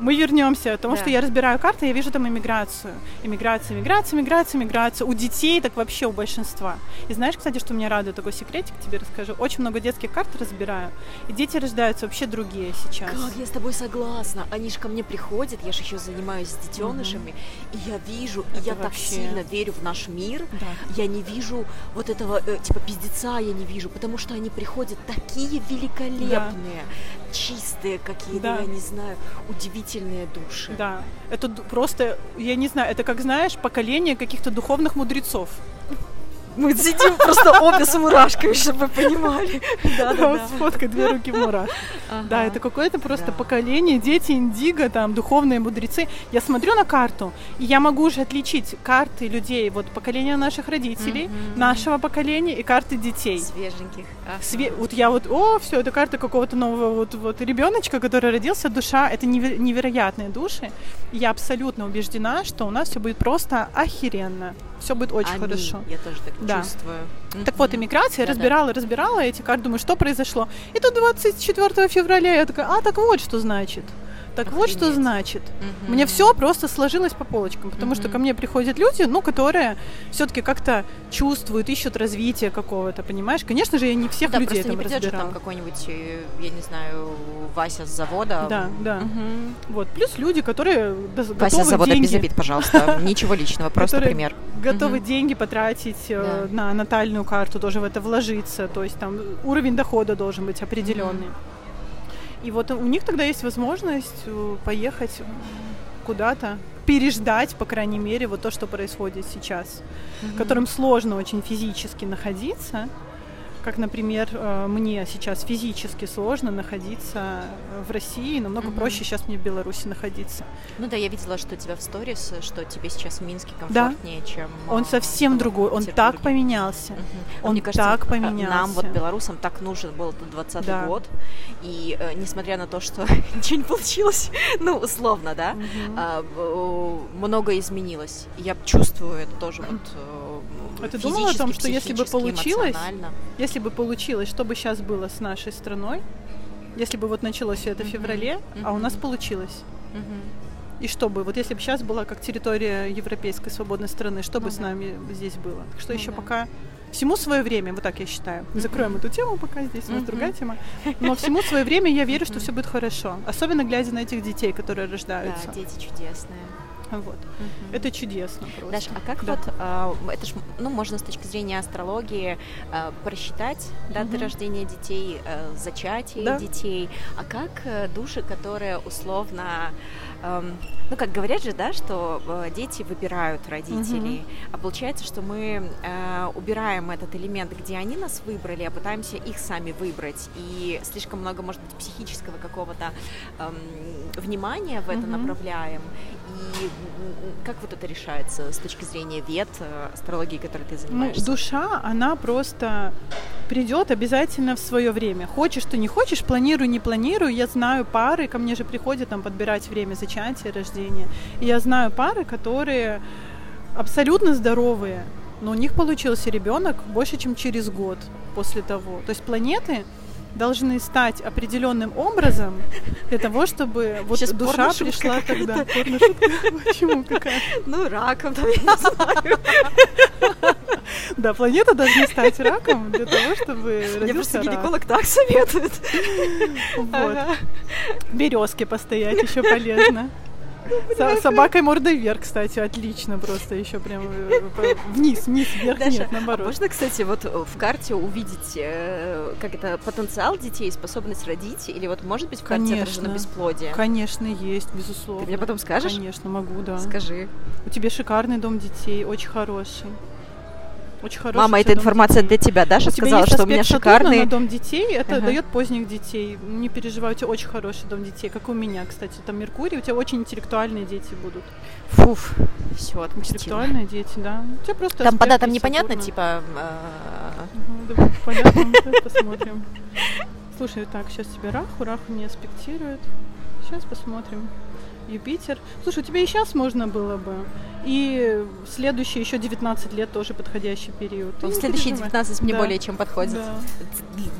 мы вернемся, потому да. что я разбираю карты, я вижу там иммиграцию. Иммиграция, иммиграция, иммиграция, иммиграция. У детей так вообще у большинства. И знаешь, кстати, что меня радует, такой секретик тебе расскажу. Очень много детских карт разбираю, и дети рождаются вообще другие сейчас. Как я с тобой согласна. Они же ко мне приходят, я же еще занимаюсь с детенышами, угу. и я вижу, Это и я вообще... так сильно верю в наш мир. Да. Я не вижу вот этого, э, типа, пиздеца я не вижу, потому что они приходят такие великолепные, да. чистые какие-то, да. я не знаю, удивительные удивительные души. Да, это просто, я не знаю, это как, знаешь, поколение каких-то духовных мудрецов. Мы сидим просто обе с мурашками, чтобы вы понимали. Да, да, да. Сфоткай две руки мураш. Да, это какое-то просто поколение, дети индиго, там, духовные мудрецы. Я смотрю на карту, и я могу уже отличить карты людей, вот поколения наших родителей, нашего поколения и карты детей. Свеженьких. Вот я вот, о, все, это карта какого-то нового вот, вот ребеночка, который родился, душа, это невероятные души. Я абсолютно убеждена, что у нас все будет просто охеренно все будет очень Аминь. хорошо. Я тоже так да. чувствую. Так вот, иммиграция, да, разбирала, да. разбирала эти карты, думаю, что произошло. И тут 24 февраля я такая, а, так вот что значит. Так вот что значит. У меня все просто сложилось по полочкам, потому что ко мне приходят люди, ну, которые все-таки как-то чувствуют, ищут развитие какого-то, понимаешь? Конечно же, я не всех да, людей просто там не придет же разбирала. там какой-нибудь, э, я не знаю, Вася с завода. Да, да. Мгм. Вот. Плюс люди, которые Вася готовы с завода деньги, без обид, пожалуйста. Ничего личного, просто пример. готовы деньги потратить э, на натальную карту, тоже в это вложиться. То есть там уровень дохода должен быть определенный. И вот у них тогда есть возможность э, поехать куда-то, переждать, по крайней мере, вот то, что происходит сейчас, которым сложно очень физически находиться. Как, например, э, мне сейчас физически сложно находиться э, в России, намного Мгм. проще сейчас мне в Беларуси находиться. Ну да, я видела, что у тебя в сторис, что тебе сейчас в Минске Да. комфортнее, чем... Он а, совсем другой, он так поменялся. Мгм. Он Мне кажется, так э, поменялся. Нам, вот белорусам, так нужен был этот 20 Да. год. И э, несмотря на то, что ничего не получилось, ну, условно, да, Мгм. а, многое изменилось. Я чувствую это тоже вот э, А ты думала о том, что если бы получилось. Если бы получилось, что бы сейчас было с нашей страной, если бы вот началось всё это в феврале, а у нас получилось. И что бы, вот если бы сейчас была как территория европейской свободной страны, что бы Ну с да. нами здесь было? Так что Ну еще да. пока всему свое время, вот так я считаю. Закроем эту тему пока здесь, у нас другая тема. Но всему свое время я верю, что все будет хорошо. Особенно глядя на этих детей, которые Да, рождаются. дети чудесные. Вот. Мгм. Это чудесно просто. Даш, а как Да. вот, а, это ж, ну, можно с точки зрения астрологии а, просчитать даты Мгм. рождения детей, а, зачатие Да. детей, а как э, души, которые условно, ну, как говорят же, да, что э, дети выбирают родителей, а получается, что мы э, убираем этот элемент, где они нас выбрали, а пытаемся их сами выбрать, и слишком много, может быть, психического какого-то эм, внимания в это Мгм. направляем, и как вот это решается с точки зрения вет, э, астрологии, которой ты Ну, занимаешься? душа, она просто придет обязательно в свое время. Хочешь ты не хочешь, планирую, не планирую. Я знаю пары, ко мне же приходят там подбирать время зачатия, рождения. И я знаю пары, которые абсолютно здоровые, но у них получился ребенок больше, чем через год после того. То есть планеты должны стать определенным образом для того, чтобы вот Щас душа пришла тогда. Порношутка? Почему какая? Ну, раком, там, я не знаю. Да, планеты должны стать раком для того, чтобы Мне просто гинеколог так советует. Вот. Березки постоять еще полезно. Со- собакой мордой вверх, кстати, отлично просто еще прям э, вниз, вниз, вверх, Даша, нет, а наоборот. можно, кстати, вот э, в карте увидеть, э, как это, потенциал детей, способность родить? Или вот может быть в карте Конечно. отражено бесплодие? Конечно, есть, безусловно. Ты мне потом скажешь? Конечно, могу, да. Скажи. У тебя шикарный дом детей, очень хороший. Очень хороший. Мама, эта информация детей. для тебя. Даша У сказала, что у меня шикарный. на дом детей, это Ага. дает поздних детей. Не переживай, у тебя очень хороший дом детей, как у меня, кстати. Там Меркурий, у тебя очень интеллектуальные дети будут. Фуф, все, отпустила. Интеллектуальные дети, да. У тебя просто Там аспекты датам непонятно, типа... да, понятно, давай посмотрим. Слушай, так, сейчас тебе Раху, Раху не аспектирует. Сейчас посмотрим. Юпитер. Слушай, у тебя и сейчас можно было бы. И следующие еще 19 лет тоже подходящий период. Не следующие переживай. 19 мне Да. более чем подходит. Да.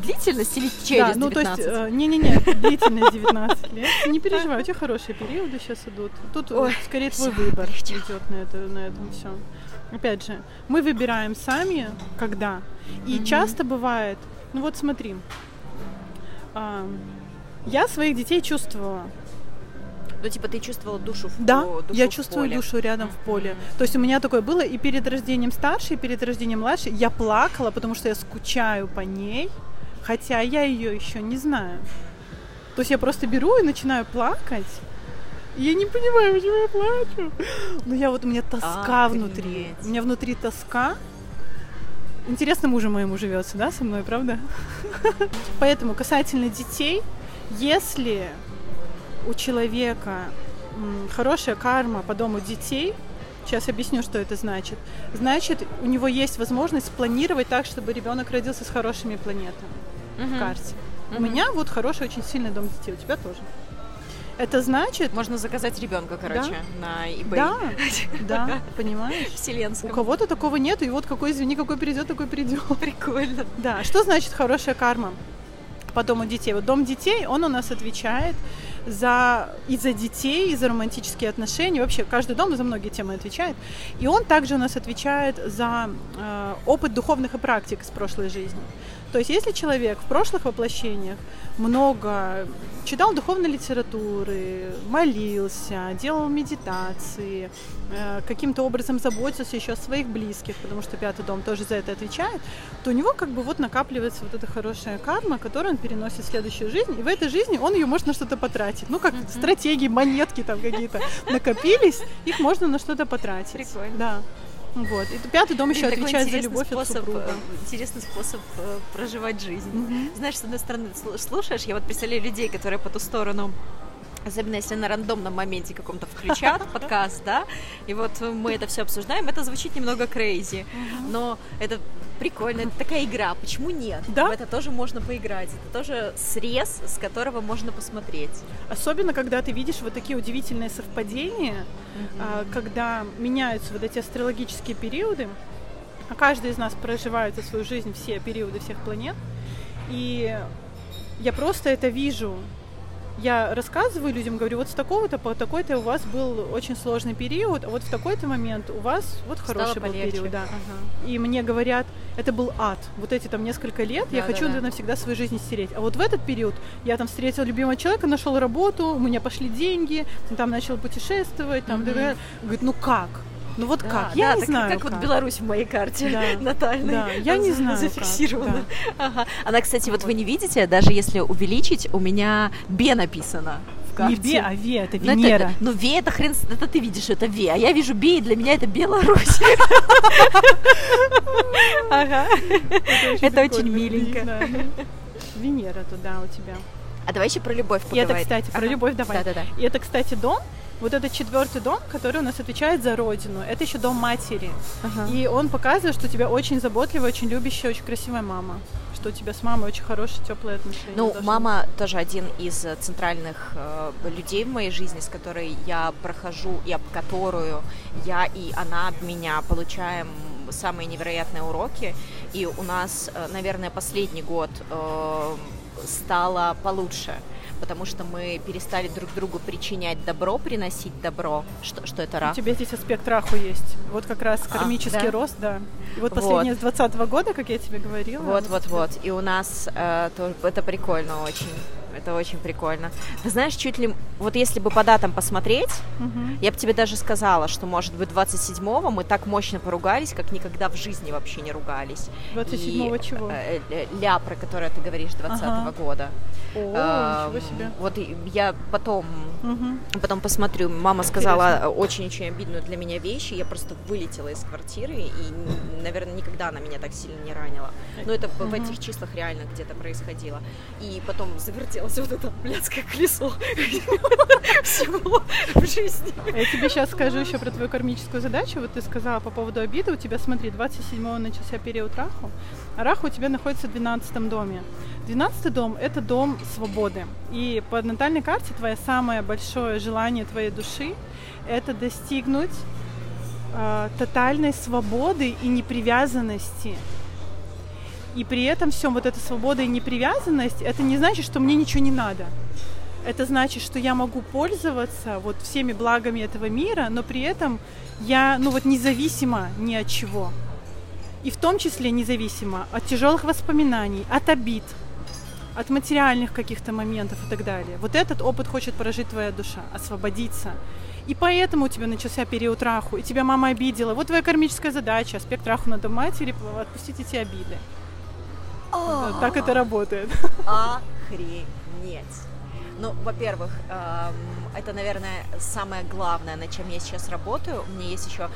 Длительность или через да, ну то есть, 19? э, не-не-не, длительность 19 лет. Не переживай, у тебя хорошие периоды сейчас идут. Тут э, Ой, скорее твой выбор идет на, это, на этом все. Опять же, мы выбираем сами, когда. И Мгм. часто бывает, ну вот смотри, а, я своих детей чувствовала. Ну, типа, ты чувствовала душу в Да, душу я чувствую поле. душу рядом в поле. То есть у меня такое было и перед рождением старшей, и перед рождением младшей. Я плакала, потому что я скучаю по ней, хотя я ее еще не знаю. То есть я просто беру и начинаю плакать. Я не понимаю, почему я плачу. Но я вот у меня тоска внутри. Охренеть. У меня внутри тоска. Интересно мужу моему живется, да, со мной, правда? Поэтому касательно детей, если у человека хорошая карма по дому детей, сейчас объясню, что это значит, значит, у него есть возможность спланировать так, чтобы ребенок родился с хорошими планетами Мгм. в карте. У Мгм. меня вот хороший, очень сильный дом детей, у тебя тоже. Это значит, Можно заказать ребенка, короче, на eBay. да, да, понимаешь? У Вселенском. кого-то такого нет, и вот какой, извини, какой придет, такой придет. Прикольно. Да, что значит хорошая карма по дому детей? Вот дом детей, он у нас отвечает за и за детей, и за романтические отношения. Вообще каждый дом за многие темы отвечает. И он также у нас отвечает за э, опыт духовных и практик с прошлой жизни. То есть если человек в прошлых воплощениях много читал духовной литературы, молился, делал медитации, э, каким-то образом заботился еще о своих близких, потому что пятый дом тоже за это отвечает, то у него как бы вот накапливается вот эта хорошая карма, которую он переносит в следующую жизнь, и в этой жизни он ее может на что-то потратить. Ну, как mm-hmm. стратегии, монетки там какие-то накопились, их можно на что-то потратить. Прикольно. Да. Вот. И пятый дом еще отвечает за любовь способ, от супруга. Интересный способ э, проживать жизнь. Mm-hmm. Знаешь, с одной стороны, слушаешь, я вот представляю людей, которые по ту сторону Особенно если на рандомном моменте каком-то включат подкаст, да, и вот мы это все обсуждаем, это звучит немного крейзи, но это прикольно, это такая игра, почему нет? Да. В это тоже можно поиграть, это тоже срез, с которого можно посмотреть. Особенно, когда ты видишь вот такие удивительные совпадения, mm-hmm. когда меняются вот эти астрологические периоды, а каждый из нас проживает за свою жизнь все периоды всех планет, и я просто это вижу я рассказываю людям, говорю, вот с такого-то по такой-то у вас был очень сложный период, а вот в такой-то момент у вас вот хороший был период, да. Ага. И мне говорят, это был ад. Вот эти там несколько лет да, я да, хочу да. навсегда свою жизнь стереть. А вот в этот период я там встретил любимого человека, нашел работу, у меня пошли деньги, там начал путешествовать, там, mm-hmm. говорит, ну как? Ну вот да, как? Я да, не знаю. Как, как вот Беларусь в моей карте да. натальной. Да, я не знаю. Зафиксирована. Как, да. ага. Она, кстати, вот вы не видите, даже если увеличить, у меня Б написано. Не Бе, а Ве, это ну, Венера. Ну, Ве это хрен, это ты видишь, это Ве, а я вижу Бе, и для меня это Беларусь. Ага. Это очень миленько. Венера туда у тебя. А давай еще про любовь поговорим. И это, кстати, про любовь давай. Да-да-да. И это, кстати, дом, вот этот четвертый дом, который у нас отвечает за родину, это еще дом матери. Ага. И он показывает, что у тебя очень заботливая, очень любящая, очень красивая мама. Что у тебя с мамой очень хорошие, теплые отношения. Ну, должны. мама тоже один из центральных э, людей в моей жизни, с которой я прохожу и об которую я и она об меня получаем самые невероятные уроки. И у нас, э, наверное, последний год э, стало получше потому что мы перестали друг другу причинять добро, приносить добро. Что, что это рак? У тебя здесь аспект раху есть. Вот как раз а, кармический а, да? рост, да. И вот последнее вот. с 20 года, как я тебе говорила. Вот, вот, вот. И у нас э, то, это прикольно очень. Это очень прикольно. Ты знаешь, чуть ли... Вот если бы по датам посмотреть, угу. я бы тебе даже сказала, что, может быть, 27-го мы так мощно поругались, как никогда в жизни вообще не ругались. 27-го чего? Э, э, ля, про которое ты говоришь, 20-го ага. года. О, а, ничего себе. Вот я потом, угу. потом посмотрю. Мама сказала очень-очень обидную для меня вещь, и я просто вылетела из квартиры, и, наверное, никогда она меня так сильно не ранила. Но это в этих числах реально где-то происходило. И потом завертелось вот это блядское колесо всего в жизни. Я тебе сейчас скажу еще про твою кармическую задачу. Вот ты сказала по поводу обиды. У тебя, смотри, 27-го начался период Раху, а Раху у тебя находится в 12 доме. 12 дом – это дом свободы. И по натальной карте твое самое большое желание твоей души – это достигнуть э, тотальной свободы и непривязанности. И при этом всем вот эта свобода и непривязанность – это не значит, что мне ничего не надо. Это значит, что я могу пользоваться вот всеми благами этого мира, но при этом я, ну вот, независимо ни от чего. И в том числе независимо от тяжелых воспоминаний, от обид – от материальных каких-то моментов и так далее. Вот этот опыт хочет прожить твоя душа, освободиться. И поэтому у тебя начался период раху, и тебя мама обидела. Вот твоя кармическая задача, аспект раху надо матери, отпустить эти обиды. Так это работает. Охренеть. Ну, во-первых, это, наверное, самое главное, над чем я сейчас работаю. У меня есть еще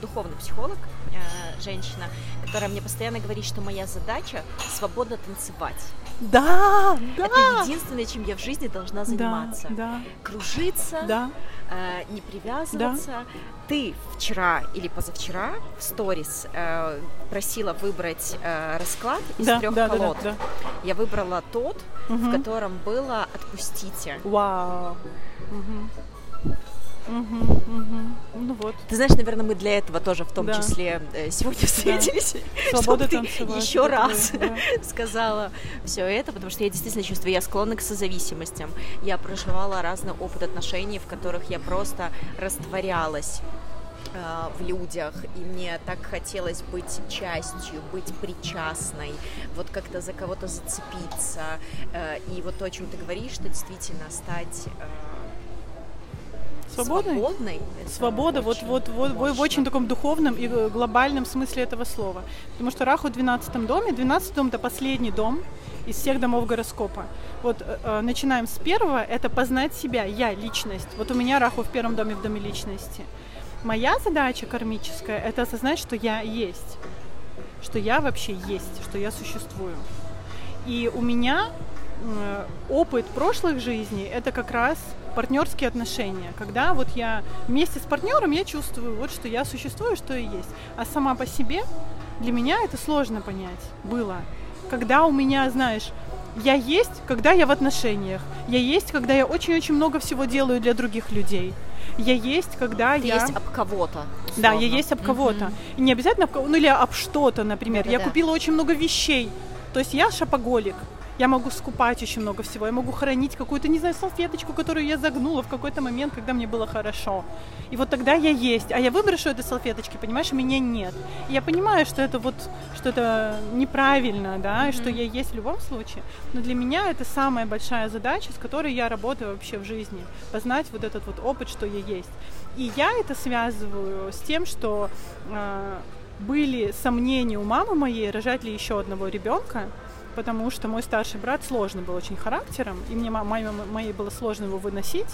духовный психолог, э, женщина, которая мне постоянно говорит, что моя задача свободно танцевать. Да, да. Это единственное, чем я в жизни должна заниматься. Да, да. Кружиться, да. Э, не привязываться. Да. Ты вчера или позавчера в сторис э, просила выбрать э, расклад из да, трех да, колод. Да, да, да. Я выбрала тот, угу. в котором было «Отпустите». Вау. Угу. Угу, угу. Ну вот. Ты знаешь, наверное, мы для этого тоже в том Да. числе э, сегодня встретились. Свобода чтобы ты еще раз да. сказала все это, потому что я действительно чувствую, я склонна к созависимостям. Я проживала разный опыт отношений, в которых я просто растворялась э, в людях, и мне так хотелось быть частью, быть причастной, вот как-то за кого-то зацепиться, э, и вот то, о чем ты говоришь, что действительно стать Свободной? свободной. Свобода вот, вот, вот в- очень таком духовном и э, глобальном смысле этого слова. Потому что Раху в 12 доме, 12 дом это последний дом из всех домов гороскопа. Вот э, э, начинаем с первого, это познать себя, я, личность. Вот у меня Раху в первом доме, в доме личности. Моя задача кармическая – это осознать, что я есть, что я вообще есть, что я существую. И у меня э, опыт прошлых жизней – это как раз партнерские отношения, когда вот я вместе с партнером я чувствую, вот что я существую, что я есть. А сама по себе для меня это сложно понять было. Когда у меня, знаешь, я есть, когда я в отношениях. Я есть, когда я очень-очень много всего делаю для других людей. Я есть, когда Ты я... есть об кого-то. Да, я есть об кого-то. И не обязательно об кого, ну или об что-то, например. Я Да-да-да. купила очень много вещей. То есть я шопоголик. Я могу скупать очень много всего. Я могу хранить какую-то, не знаю, салфеточку, которую я загнула в какой-то момент, когда мне было хорошо. И вот тогда я есть. А я выброшу этой салфеточки, понимаешь, меня нет. И я понимаю, что это вот, что это неправильно, да, и что я есть в любом случае. Но для меня это самая большая задача, с которой я работаю вообще в жизни. Познать вот этот вот опыт, что я есть. И я это связываю с тем, что э, были сомнения у мамы моей, рожать ли еще одного ребенка, потому что мой старший брат сложный был очень характером, и мне ма- маме моей было сложно его выносить,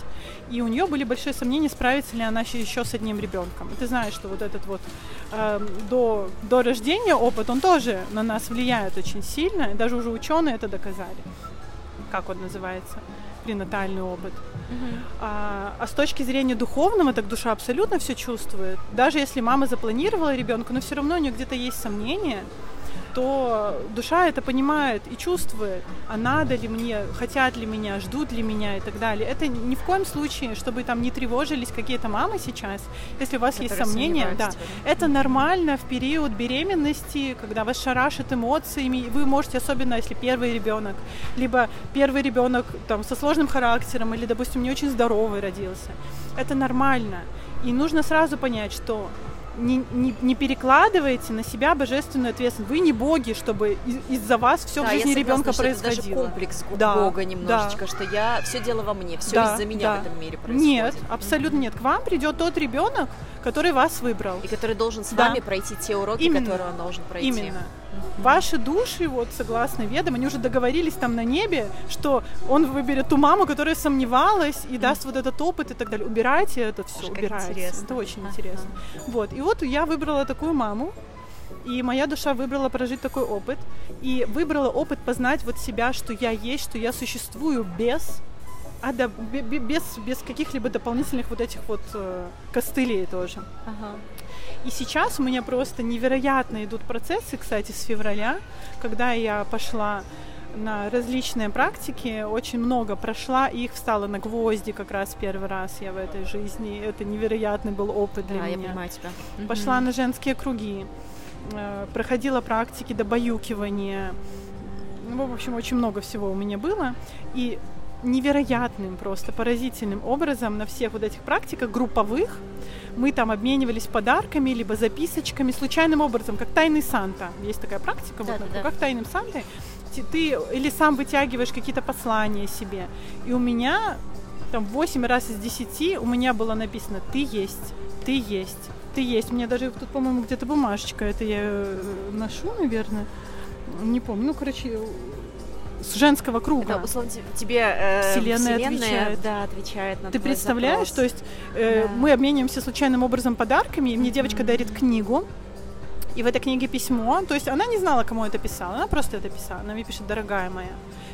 и у нее были большие сомнения, справится ли она еще с одним ребенком. И ты знаешь, что вот этот вот э, до, до рождения опыт, он тоже на нас влияет очень сильно, и даже уже ученые это доказали. Как он называется? Пренатальный опыт. Мгм. А, а с точки зрения духовного, так душа абсолютно все чувствует. Даже если мама запланировала ребенка, но все равно у нее где-то есть сомнения, то душа это понимает и чувствует, а надо ли мне, хотят ли меня, ждут ли меня и так далее. Это ни в коем случае, чтобы там не тревожились какие-то мамы сейчас, если у вас есть Которые сомнения, да, это нормально в период беременности, когда вас шарашит эмоциями. и Вы можете, особенно если первый ребенок, либо первый ребенок там со сложным характером, или, допустим, не очень здоровый родился. Это нормально. И нужно сразу понять, что не, не, не перекладывайте на себя божественную ответственность. Вы не боги, чтобы из- из-за вас все Да, в жизни ребенка что это происходило. даже комплекс Да, Бога да. немножечко, что я все дело во мне, все Да, из-за меня да. в этом мире происходит. Нет, абсолютно нет. К вам придет тот ребенок, который вас выбрал. И который должен с Да. вами пройти те уроки, Именно. которые он должен пройти. Именно. Ваши души, вот согласно ведам, они уже договорились там на небе, что он выберет ту маму, которая сомневалась и даст вот этот опыт и так далее. Убирайте это все, убирайте. интересно. Это очень интересно. Вот. И вот я выбрала такую маму, и моя душа выбрала прожить такой опыт. И выбрала опыт познать вот себя, что я есть, что я существую без а да, бе- бе- без, без каких-либо дополнительных вот этих вот э, костылей тоже. Ага. И сейчас у меня просто невероятно идут процессы, кстати, с февраля, когда я пошла на различные практики, очень много прошла, их встала на гвозди как раз первый раз я в этой жизни. Это невероятный был опыт для Да, я меня. понимаю тебя. Пошла Мгм. на женские круги, э, проходила практики добаюкивания. Ну, в общем, очень много всего у меня было. И невероятным просто, поразительным образом на всех вот этих практиках групповых мы там обменивались подарками, либо записочками, случайным образом, как тайный Санта. Есть такая практика, вот, Да-да-да. как тайным Сантой. Ты или сам вытягиваешь какие-то послания себе. И у меня там 8 раз из 10 у меня было написано «ты есть, ты есть, ты есть». У меня даже тут, по-моему, где-то бумажечка, это я э, ношу, наверное, не помню. Ну, короче, с женского круга. Это, условно, те- тебе э, Вселенная отвечает. да, отвечает на Ты представляешь, запрос. то есть э, Да. мы обмениваемся случайным образом подарками, и мне девочка дарит книгу, и в этой книге письмо, то есть она не знала, кому это писала, она просто это писала, она мне пишет, дорогая моя,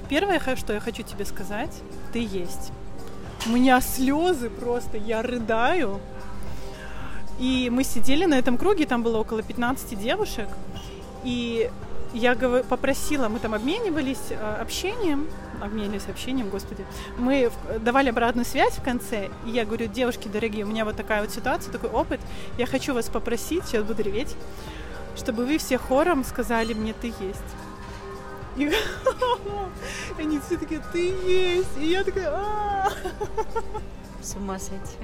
первое, что я хочу тебе сказать, ты есть. У меня слезы просто, я рыдаю. И мы сидели на этом круге, там было около 15 девушек, и я попросила, мы там обменивались э, общением, обменивались общением, господи. Мы давали обратную связь в конце, и я говорю, девушки дорогие, у меня вот такая вот ситуация, такой опыт, я хочу вас попросить, сейчас буду реветь, чтобы вы все хором сказали мне «ты есть». И они все такие «ты есть», и я такая с ума сойти.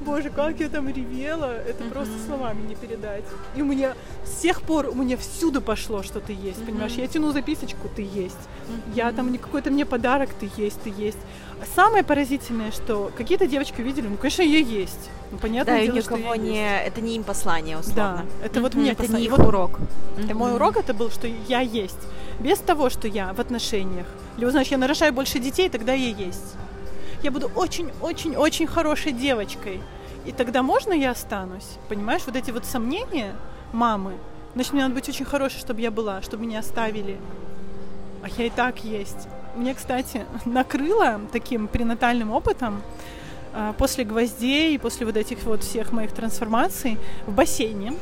Боже, как я там ревела, это просто словами не передать. И у меня с тех пор у меня всюду пошло, что ты есть, понимаешь? Я тяну записочку, ты есть. Я там какой-то мне подарок, ты есть, ты есть. Самое поразительное, что какие-то девочки увидели, ну, конечно, я есть. Ну, понятно, да, дело, никого не... Это не им послание, условно. Да, это вот мне это послание. не их урок. И мой урок это был, что я есть. Без того, что я в отношениях. Или, знаешь, я нарожаю больше детей, тогда я есть я буду очень-очень-очень хорошей девочкой. И тогда можно я останусь? Понимаешь, вот эти вот сомнения мамы, значит, мне надо быть очень хорошей, чтобы я была, чтобы меня оставили. А я и так есть. Мне, кстати, накрыло таким пренатальным опытом а, после гвоздей, после вот этих вот всех моих трансформаций в бассейне.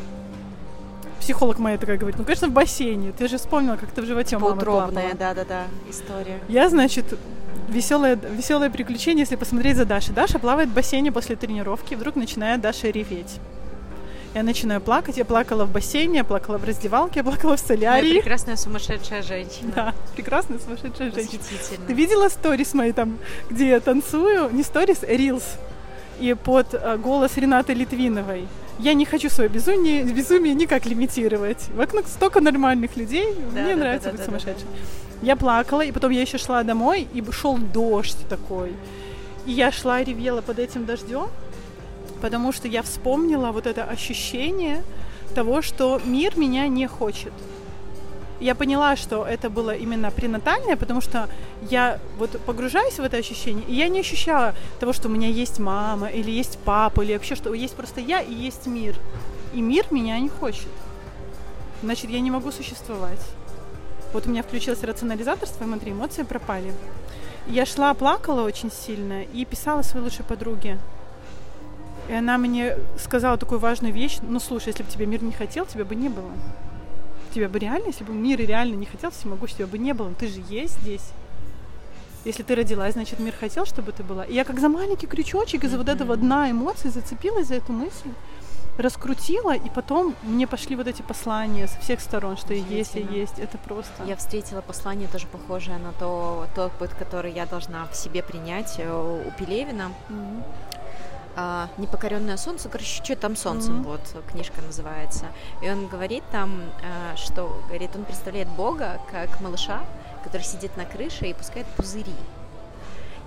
Психолог моя такая говорит, ну, конечно, в бассейне. Ты же вспомнила, как ты в животе мамы Поутробная, да-да-да, история. Я, значит, веселое, веселое приключение, если посмотреть за Дашей. Даша плавает в бассейне после тренировки, вдруг начинает Даша реветь. Я начинаю плакать. Я плакала в бассейне, я плакала в раздевалке, я плакала в солярии. Моя прекрасная сумасшедшая женщина. Да, прекрасная сумасшедшая женщина. Ты видела сторис мои там, где я танцую? Не сторис, а рилс. И под э, голос Ренаты Литвиновой. Я не хочу свое безумие, безумие никак лимитировать. Вокруг столько нормальных людей. Да, Мне да, нравится да, быть да, сумасшедшей. Да, да. Я плакала, и потом я еще шла домой, и шел дождь такой. И я шла и ревела под этим дождем, потому что я вспомнила вот это ощущение того, что мир меня не хочет. Я поняла, что это было именно пренатальное, потому что я вот погружаюсь в это ощущение, и я не ощущала того, что у меня есть мама, или есть папа, или вообще, что есть просто я и есть мир. И мир меня не хочет. Значит, я не могу существовать. Вот у меня включился рационализаторство, смотри, эмоции пропали. Я шла, плакала очень сильно и писала своей лучшей подруге. И она мне сказала такую важную вещь. Ну, слушай, если бы тебе мир не хотел, тебя бы не было. Тебя бы реально, если бы мир реально не хотел, всемогущий, тебя бы не было. Ты же есть здесь. Если ты родилась, значит, мир хотел, чтобы ты была. И я как за маленький крючочек из-за mm-hmm. вот этого дна эмоций зацепилась за эту мысль раскрутила, и потом мне пошли вот эти послания со всех сторон, что и есть, и есть. Это просто... Я встретила послание тоже похожее на то, тот путь, который я должна в себе принять э, у Пелевина. Mm-hmm. А, Непокоренное солнце, короче, что там солнцем, mm-hmm. вот книжка называется. И он говорит там, а, что говорит, он представляет Бога как малыша, который сидит на крыше и пускает пузыри.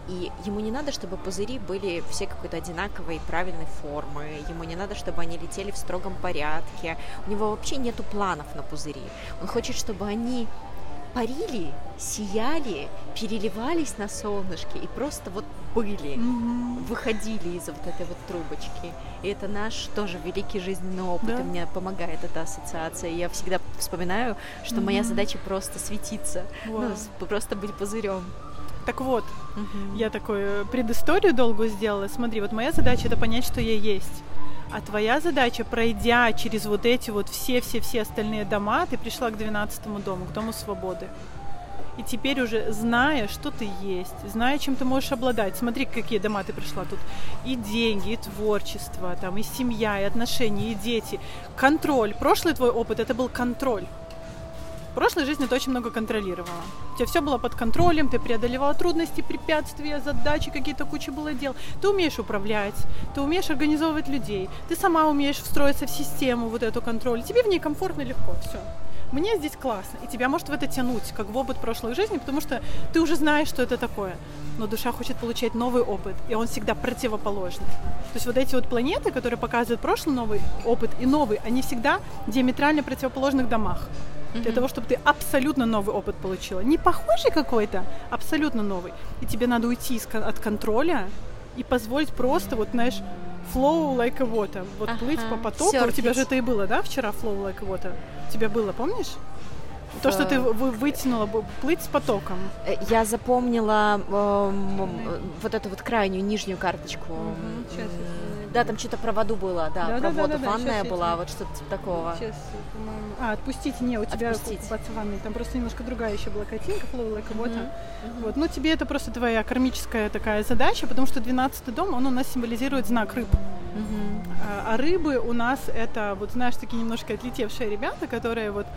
И ему не надо, чтобы пузыри были все какой-то одинаковой правильной формы, ему не надо, чтобы они летели в строгом порядке. У него вообще нету планов на пузыри. Он хочет, чтобы они парили, сияли, переливались на солнышке и просто вот были, mm-hmm. выходили из вот этой вот трубочки. И это наш тоже великий жизненный опыт, да. и мне помогает эта ассоциация. И я всегда вспоминаю, что mm-hmm. моя задача просто светиться, wow. ну, просто быть пузырем. Так вот, угу. я такую предысторию долгую сделала. Смотри, вот моя задача это понять, что я есть. А твоя задача, пройдя через вот эти вот все-все-все остальные дома, ты пришла к 12 дому, к Дому Свободы. И теперь уже зная, что ты есть, зная, чем ты можешь обладать. Смотри, какие дома ты пришла тут. И деньги, и творчество, там, и семья, и отношения, и дети. Контроль. Прошлый твой опыт это был контроль. В прошлой жизни ты очень много контролировала. У тебя все было под контролем, ты преодолевала трудности, препятствия, задачи, какие-то куча было дел. Ты умеешь управлять, ты умеешь организовывать людей, ты сама умеешь встроиться в систему вот эту контроль. Тебе в ней комфортно легко, все. Мне здесь классно, и тебя может в это тянуть, как в опыт прошлой жизни, потому что ты уже знаешь, что это такое. Но душа хочет получать новый опыт, и он всегда противоположный. То есть вот эти вот планеты, которые показывают прошлый новый опыт и новый, они всегда диаметрально противоположных домах для того, чтобы ты абсолютно новый опыт получила. Не похожий какой-то, абсолютно новый. И тебе надо уйти от контроля и позволить просто, вот, знаешь, flow like a water. Вот ага. плыть по потоку. Серфить. У тебя же это и было, да, вчера flow like a water? У тебя было, помнишь? То, что ты вы, вытянула, плыть с потоком. Э, я запомнила э, вот эту вот крайнюю нижнюю карточку. Угу, сейчас Да, там что-то про воду было, да, да про да, воду. Да, да, Ванная была, я... вот что-то типа такого. Сейчас, А, отпустите, не, у тебя Отпустить. купаться в ванной. Там просто немножко другая еще была картинка, flow like water. Uh-huh. Вот. Ну, тебе это просто твоя кармическая такая задача, потому что 12 дом, он у нас символизирует знак рыб. Uh-huh. А, а рыбы у нас это, вот знаешь, такие немножко отлетевшие ребята, которые вот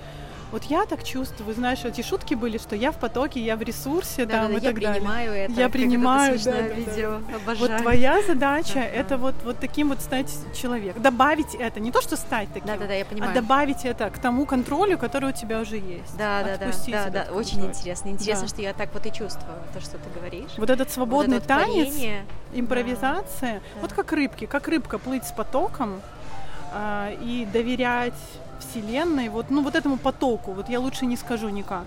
вот я так чувствую, знаешь, эти шутки были, что я в потоке, я в ресурсе, да, там да, и я так принимаю далее. это. Я принимаю, да, да, видео, да. обожаю. Вот твоя задача да, это вот вот таким вот стать человеком, добавить это, не то что стать таким, да, да, да, я понимаю. а добавить это к тому контролю, который у тебя уже есть. Да, да, да, да, да, очень интересно, интересно, да. что я так вот и чувствую то, что ты говоришь. Вот этот свободный вот это вот танец, парение. импровизация, да. вот как рыбки, как рыбка плыть с потоком а, и доверять Вселенной, вот, ну, вот этому потоку, вот я лучше не скажу никак.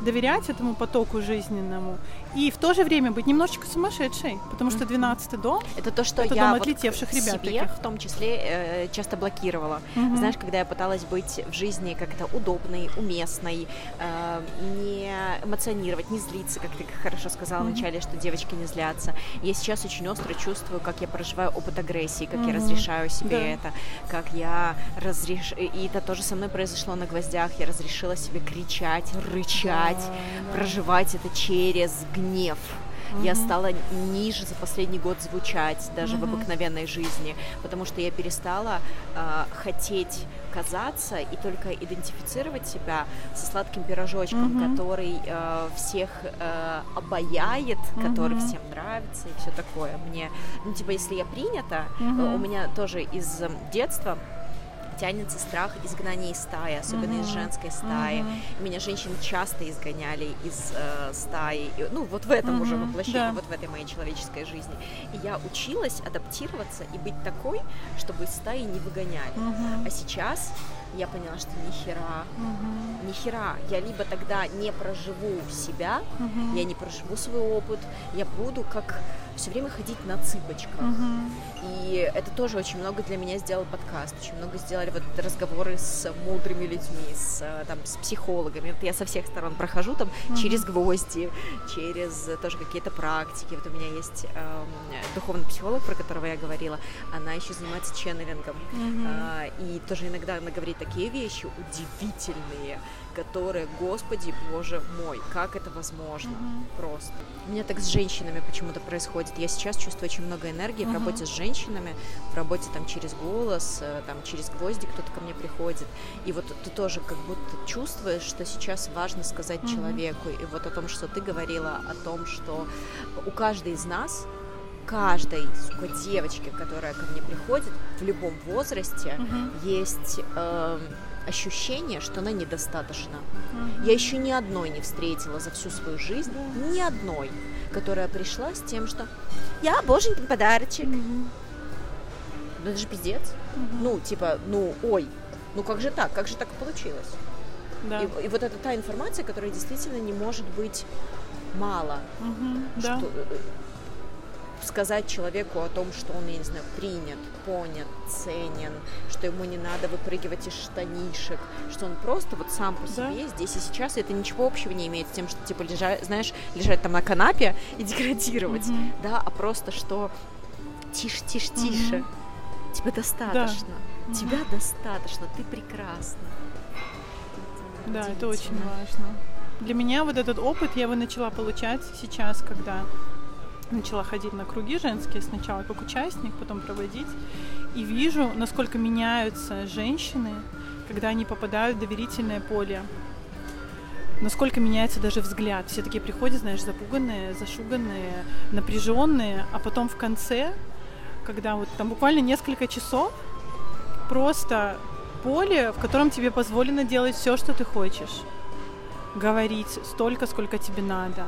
Доверять этому потоку жизненному и в то же время быть немножечко сумасшедшей, потому что 12-й дом это то, что это я дом отлетевших вот ребят себе таких. в том числе э, часто блокировала. Угу. Знаешь, когда я пыталась быть в жизни как-то удобной, уместной, э, не эмоционировать, не злиться, как ты хорошо сказала угу. вначале, что девочки не злятся. Я сейчас очень остро чувствую, как я проживаю опыт агрессии, как угу. я разрешаю себе да. это, как я разреш... И это тоже со мной произошло на гвоздях. Я разрешила себе кричать, рычать, да, да. проживать это через гнев гнев. Mm-hmm. Я стала ниже за последний год звучать даже mm-hmm. в обыкновенной жизни, потому что я перестала э, хотеть казаться и только идентифицировать себя со сладким пирожочком, mm-hmm. который э, всех э, обаяет, mm-hmm. который всем нравится и все такое. Мне, ну типа, если я принята, mm-hmm. у меня тоже из детства тянется страх изгнания из стаи, особенно mm-hmm. из женской стаи. Mm-hmm. Меня женщины часто изгоняли из э, стаи, ну вот в этом mm-hmm. уже воплощении, да. вот в этой моей человеческой жизни. И я училась адаптироваться и быть такой, чтобы из стаи не выгоняли. Mm-hmm. А сейчас я поняла, что ни хера, угу. ни хера. Я либо тогда не проживу себя, угу. я не проживу свой опыт, я буду как все время ходить на цыпочках. Угу. И это тоже очень много для меня сделал подкаст, очень много сделали вот разговоры с мудрыми людьми, с, там, с психологами. Вот я со всех сторон прохожу там угу. через гвозди, через тоже какие-то практики. Вот у меня есть э, духовный психолог, про которого я говорила, она еще занимается ченнелингом. Угу. Э, и тоже иногда она говорит такие вещи удивительные, которые, господи, боже мой, как это возможно, mm-hmm. просто. У меня так с женщинами почему-то происходит. Я сейчас чувствую очень много энергии mm-hmm. в работе с женщинами, в работе там через голос, э, там через гвозди кто-то ко мне приходит. И вот ты тоже как будто чувствуешь, что сейчас важно сказать mm-hmm. человеку. И вот о том, что ты говорила, о том, что у каждой из нас каждой, сука, девочки, которая ко мне приходит в любом возрасте, uh-huh. есть э, ощущение, что она недостаточна. Mm-hmm. Я еще ни одной не встретила за всю свою жизнь, mm-hmm. ни одной, которая пришла с тем, что я боженький подарочек. Mm-hmm. Ну это же пиздец. Mm-hmm. Ну, типа, ну, ой, ну как же так, как же так получилось? Да. И, и вот это та информация, которая действительно не может быть мало. Mm-hmm. Что, да э, сказать человеку о том, что он, я не знаю, принят, понят, ценен, что ему не надо выпрыгивать из штанишек, что он просто вот сам по себе да. здесь и сейчас, и это ничего общего не имеет с тем, что, типа, лежать, знаешь, лежать там на канапе и деградировать, mm да, а просто что тише, тише, тише, тебе достаточно, да. тебя mm достаточно, ты прекрасна. Да, это очень важно. Для меня вот этот опыт я его начала получать сейчас, когда начала ходить на круги женские сначала как участник, потом проводить, и вижу, насколько меняются женщины, когда они попадают в доверительное поле. Насколько меняется даже взгляд. Все такие приходят, знаешь, запуганные, зашуганные, напряженные, а потом в конце, когда вот там буквально несколько часов, просто поле, в котором тебе позволено делать все, что ты хочешь. Говорить столько, сколько тебе надо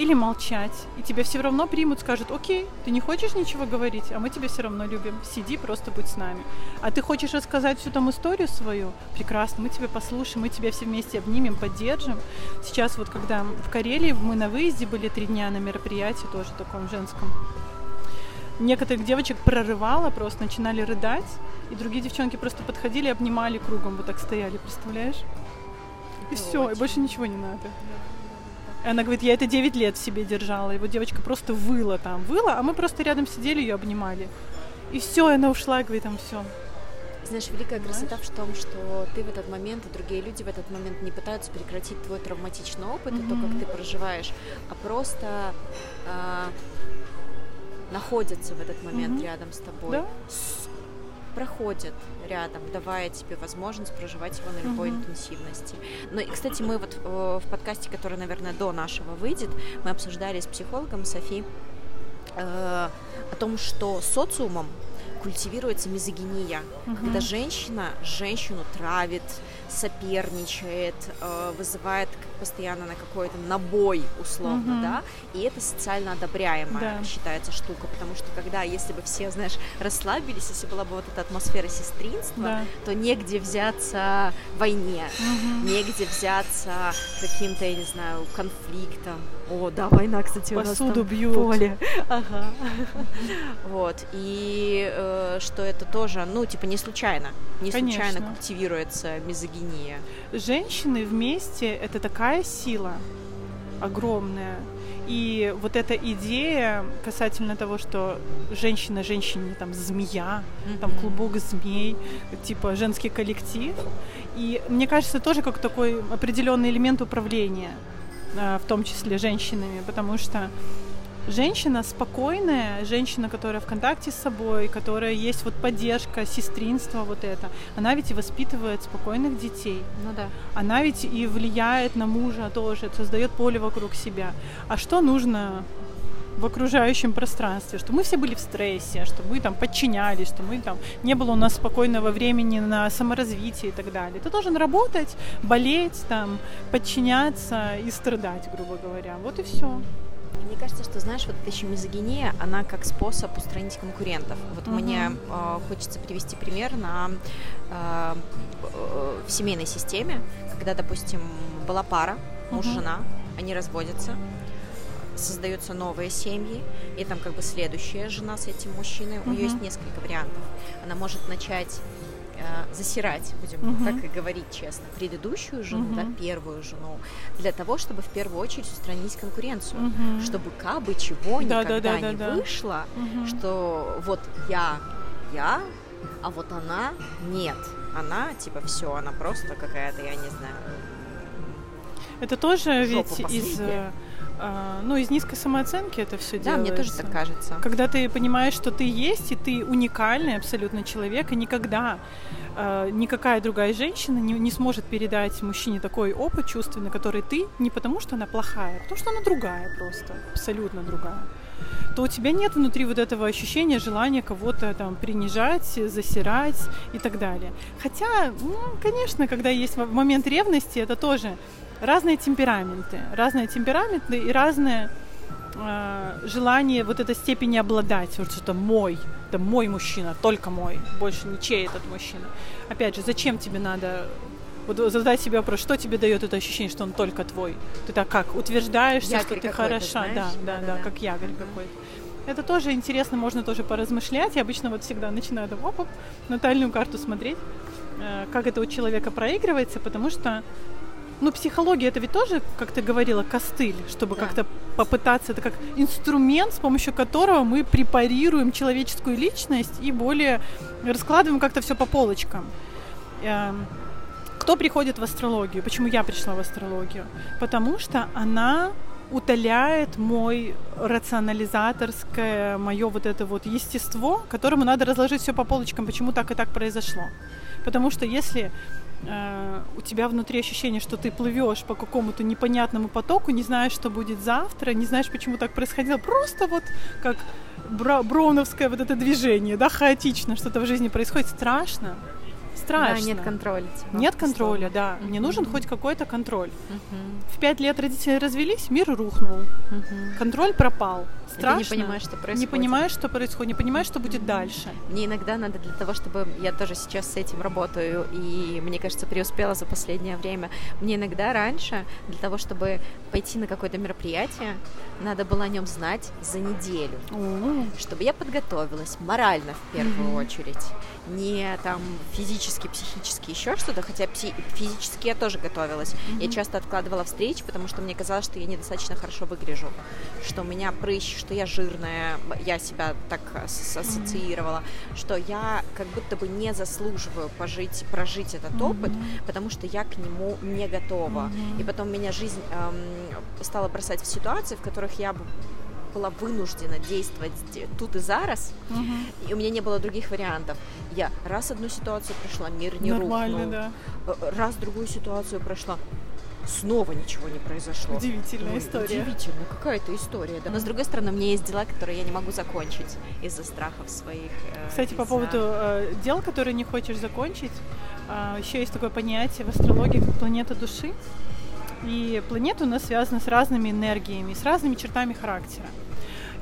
или молчать, и тебя все равно примут, скажут, окей, ты не хочешь ничего говорить, а мы тебя все равно любим, сиди, просто будь с нами. А ты хочешь рассказать всю там историю свою? Прекрасно, мы тебя послушаем, мы тебя все вместе обнимем, поддержим. Сейчас вот, когда в Карелии мы на выезде были три дня на мероприятии, тоже таком женском, некоторых девочек прорывало, просто начинали рыдать, и другие девчонки просто подходили, обнимали кругом, вот так стояли, представляешь? И все, и больше ничего не надо. Она говорит, я это 9 лет в себе держала. И вот девочка просто выла там, выла, а мы просто рядом сидели, ее обнимали. И все, она ушла, говорит, там все. Знаешь, великая красота в том, что ты в этот момент и другие люди в этот момент не пытаются прекратить твой травматичный опыт mm-hmm. и то, как ты проживаешь, а просто э, находятся в этот момент mm-hmm. рядом с тобой. Да? Проходят рядом, давая тебе возможность проживать его на любой mm-hmm. интенсивности. Но, и, кстати, мы вот э, в подкасте, который, наверное, до нашего выйдет, мы обсуждали с психологом Софи э, о том, что социумом культивируется мизогиния, угу. когда женщина женщину травит, соперничает, э, вызывает постоянно на какой-то набой условно, угу. да, и это социально одобряемая да. считается штука, потому что когда, если бы все, знаешь, расслабились, если была бы вот эта атмосфера сестринства, да. то негде взяться войне, угу. негде взяться каким-то, я не знаю, конфликтом. О, да, война, кстати, Посуду у нас там бьют. поле. Ага. Вот, и э, что это тоже, ну, типа, не случайно, не Конечно. случайно культивируется мизогиния. Женщины вместе — это такая сила огромная. И вот эта идея касательно того, что женщина женщине там змея, mm-hmm. там клубок змей, типа женский коллектив. И мне кажется, тоже как такой определенный элемент управления, в том числе женщинами, потому что женщина спокойная, женщина, которая в контакте с собой, которая есть вот поддержка, сестринство вот это, она ведь и воспитывает спокойных детей. Ну да. Она ведь и влияет на мужа тоже, создает поле вокруг себя. А что нужно в окружающем пространстве, что мы все были в стрессе, что мы там подчинялись, что мы там не было у нас спокойного времени на саморазвитие и так далее. Ты должен работать, болеть, там, подчиняться и страдать, грубо говоря. Вот и все. Мне кажется, что, знаешь, вот эта еще мизогиния, она как способ устранить конкурентов. Вот uh-huh. мне э, хочется привести пример на э, э, в семейной системе, когда, допустим, была пара, муж-жена, они разводятся, создаются новые семьи, и там как бы следующая жена с этим мужчиной, uh-huh. у нее есть несколько вариантов. Она может начать э, засирать, будем угу. так и говорить честно, предыдущую жену, угу. да, первую жену, для того, чтобы в первую очередь устранить конкуренцию, угу. чтобы кабы чего да, никогда да, да, не да, вышло, угу. что вот я, я, а вот она нет. Она, типа, все, она просто какая-то, я не знаю. Это тоже ведь последняя. из ну, из низкой самооценки это все да, делается. Да, мне тоже так кажется. Когда ты понимаешь, что ты есть, и ты уникальный абсолютно человек, и никогда э, никакая другая женщина не, не сможет передать мужчине такой опыт чувственный, который ты, не потому что она плохая, а потому что она другая просто, абсолютно другая то у тебя нет внутри вот этого ощущения, желания кого-то там принижать, засирать и так далее. Хотя, ну, конечно, когда есть момент ревности, это тоже разные темпераменты, разные темпераменты и разные э, желание вот этой степени обладать, вот что-то мой, это мой мужчина, только мой, больше ничей этот мужчина. Опять же, зачем тебе надо вот задать себе вопрос, что тебе дает это ощущение, что он только твой? Ты так как утверждаешься, якорь что ты хороша, да, да, да, да, как якорь какой-то. Это тоже интересно, можно тоже поразмышлять. Я обычно вот всегда начинаю там, оп, оп, натальную карту смотреть, э, как это у человека проигрывается, потому что ну, психология это ведь тоже, как ты говорила, костыль, чтобы да. как-то попытаться, это как инструмент, с помощью которого мы препарируем человеческую личность и более раскладываем как-то все по полочкам. Эм, кто приходит в астрологию? Почему я пришла в астрологию? Потому что она утоляет мой рационализаторское, мое вот это вот естество, которому надо разложить все по полочкам, почему так и так произошло. Потому что если э, у тебя внутри ощущение, что ты плывешь по какому-то непонятному потоку, не знаешь, что будет завтра, не знаешь, почему так происходило, просто вот как бра- броуновское вот это движение, да, хаотично что-то в жизни происходит, страшно страшно. Да, нет контроля. Типа, нет контроля, условно. да. Mm-hmm. Мне нужен хоть какой-то контроль. Mm-hmm. В пять лет родители развелись, мир рухнул. Mm-hmm. Контроль пропал. Страшно. И ты не понимаешь, что происходит. Не понимаешь, что происходит, не понимаешь, что будет дальше. Мне иногда надо для того, чтобы... Я тоже сейчас с этим работаю, и, мне кажется, преуспела за последнее время. Мне иногда раньше, для того, чтобы пойти на какое-то мероприятие, надо было о нем знать за неделю. Mm-hmm. Чтобы я подготовилась морально, в первую mm-hmm. очередь. Не там физически психически, еще что-то, хотя пси- физически я тоже готовилась. Mm-hmm. Я часто откладывала встречи, потому что мне казалось, что я недостаточно хорошо выгляжу, что у меня прыщ, что я жирная, я себя так ассоциировала, mm-hmm. что я как будто бы не заслуживаю пожить, прожить этот mm-hmm. опыт, потому что я к нему не готова. Mm-hmm. И потом меня жизнь эм, стала бросать в ситуации, в которых я была вынуждена действовать тут и зараз, угу. и у меня не было других вариантов. Я раз одну ситуацию прошла, мир не Нормально, рухнул, да. Э, раз другую ситуацию прошла, снова ничего не произошло. Удивительная Ой, история. Удивительно, какая-то история, да. Но с другой стороны, у меня есть дела, которые я не могу закончить из-за страхов своих. Э, Кстати, по поводу э, дел, которые не хочешь закончить, э, еще есть такое понятие в астрологии, как планета души. И планета у нас связана с разными энергиями, с разными чертами характера.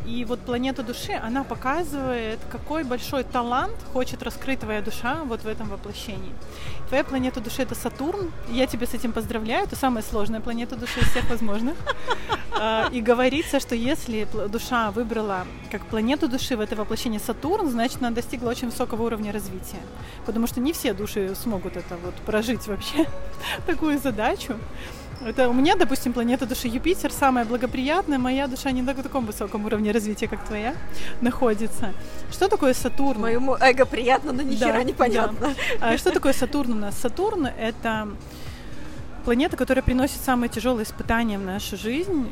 И вот планета души, она показывает, какой большой талант хочет раскрыть твоя душа вот в этом воплощении. Твоя планета души это Сатурн. Я тебя с этим поздравляю. Это самая сложная планета души из всех возможных. А, и говорится, что если душа выбрала как планету души в это воплощение Сатурн, значит, она достигла очень высокого уровня развития. Потому что не все души смогут это вот прожить вообще, такую задачу. Это у меня, допустим, планета души Юпитер самая благоприятная, моя душа не на таком высоком уровне развития, как твоя, находится. Что такое Сатурн? Моему эго приятно, но ни да, непонятно. Да. А что такое Сатурн у нас? Сатурн — это планета, которая приносит самые тяжелые испытания в нашу жизнь,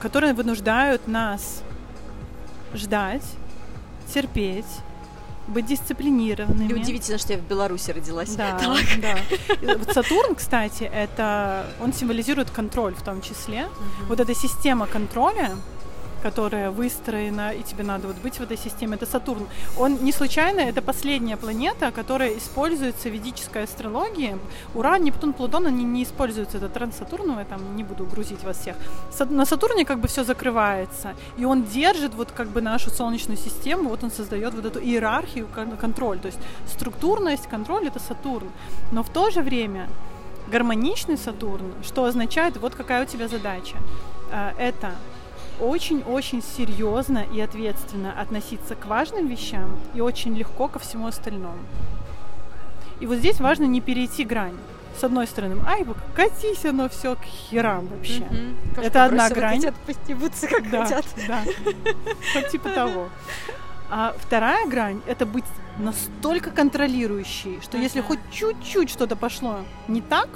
которые вынуждают нас ждать, терпеть, быть дисциплинированными. И удивительно, что я в Беларуси родилась. Да, да. Вот Сатурн, кстати, это он символизирует контроль в том числе. Угу. Вот эта система контроля, которая выстроена, и тебе надо вот быть в этой системе, это Сатурн. Он не случайно, это последняя планета, которая используется в ведической астрологии. Уран, Нептун, Плутон, они не используются, это Транссатурновый, там не буду грузить вас всех. На Сатурне как бы все закрывается, и он держит вот как бы нашу Солнечную систему, вот он создает вот эту иерархию, контроль, то есть структурность, контроль это Сатурн. Но в то же время гармоничный Сатурн, что означает, вот какая у тебя задача. А, это очень-очень серьезно и ответственно относиться к важным вещам и очень легко ко всему остальному. И вот здесь важно не перейти грань. С одной стороны, ай, катись оно все к херам вообще. Mm-hmm. Это одна грань. Хотят постебаться, как да, хотят. Да, вот типа того. А вторая грань — это быть настолько контролирующей, что если хоть чуть-чуть что-то пошло не так,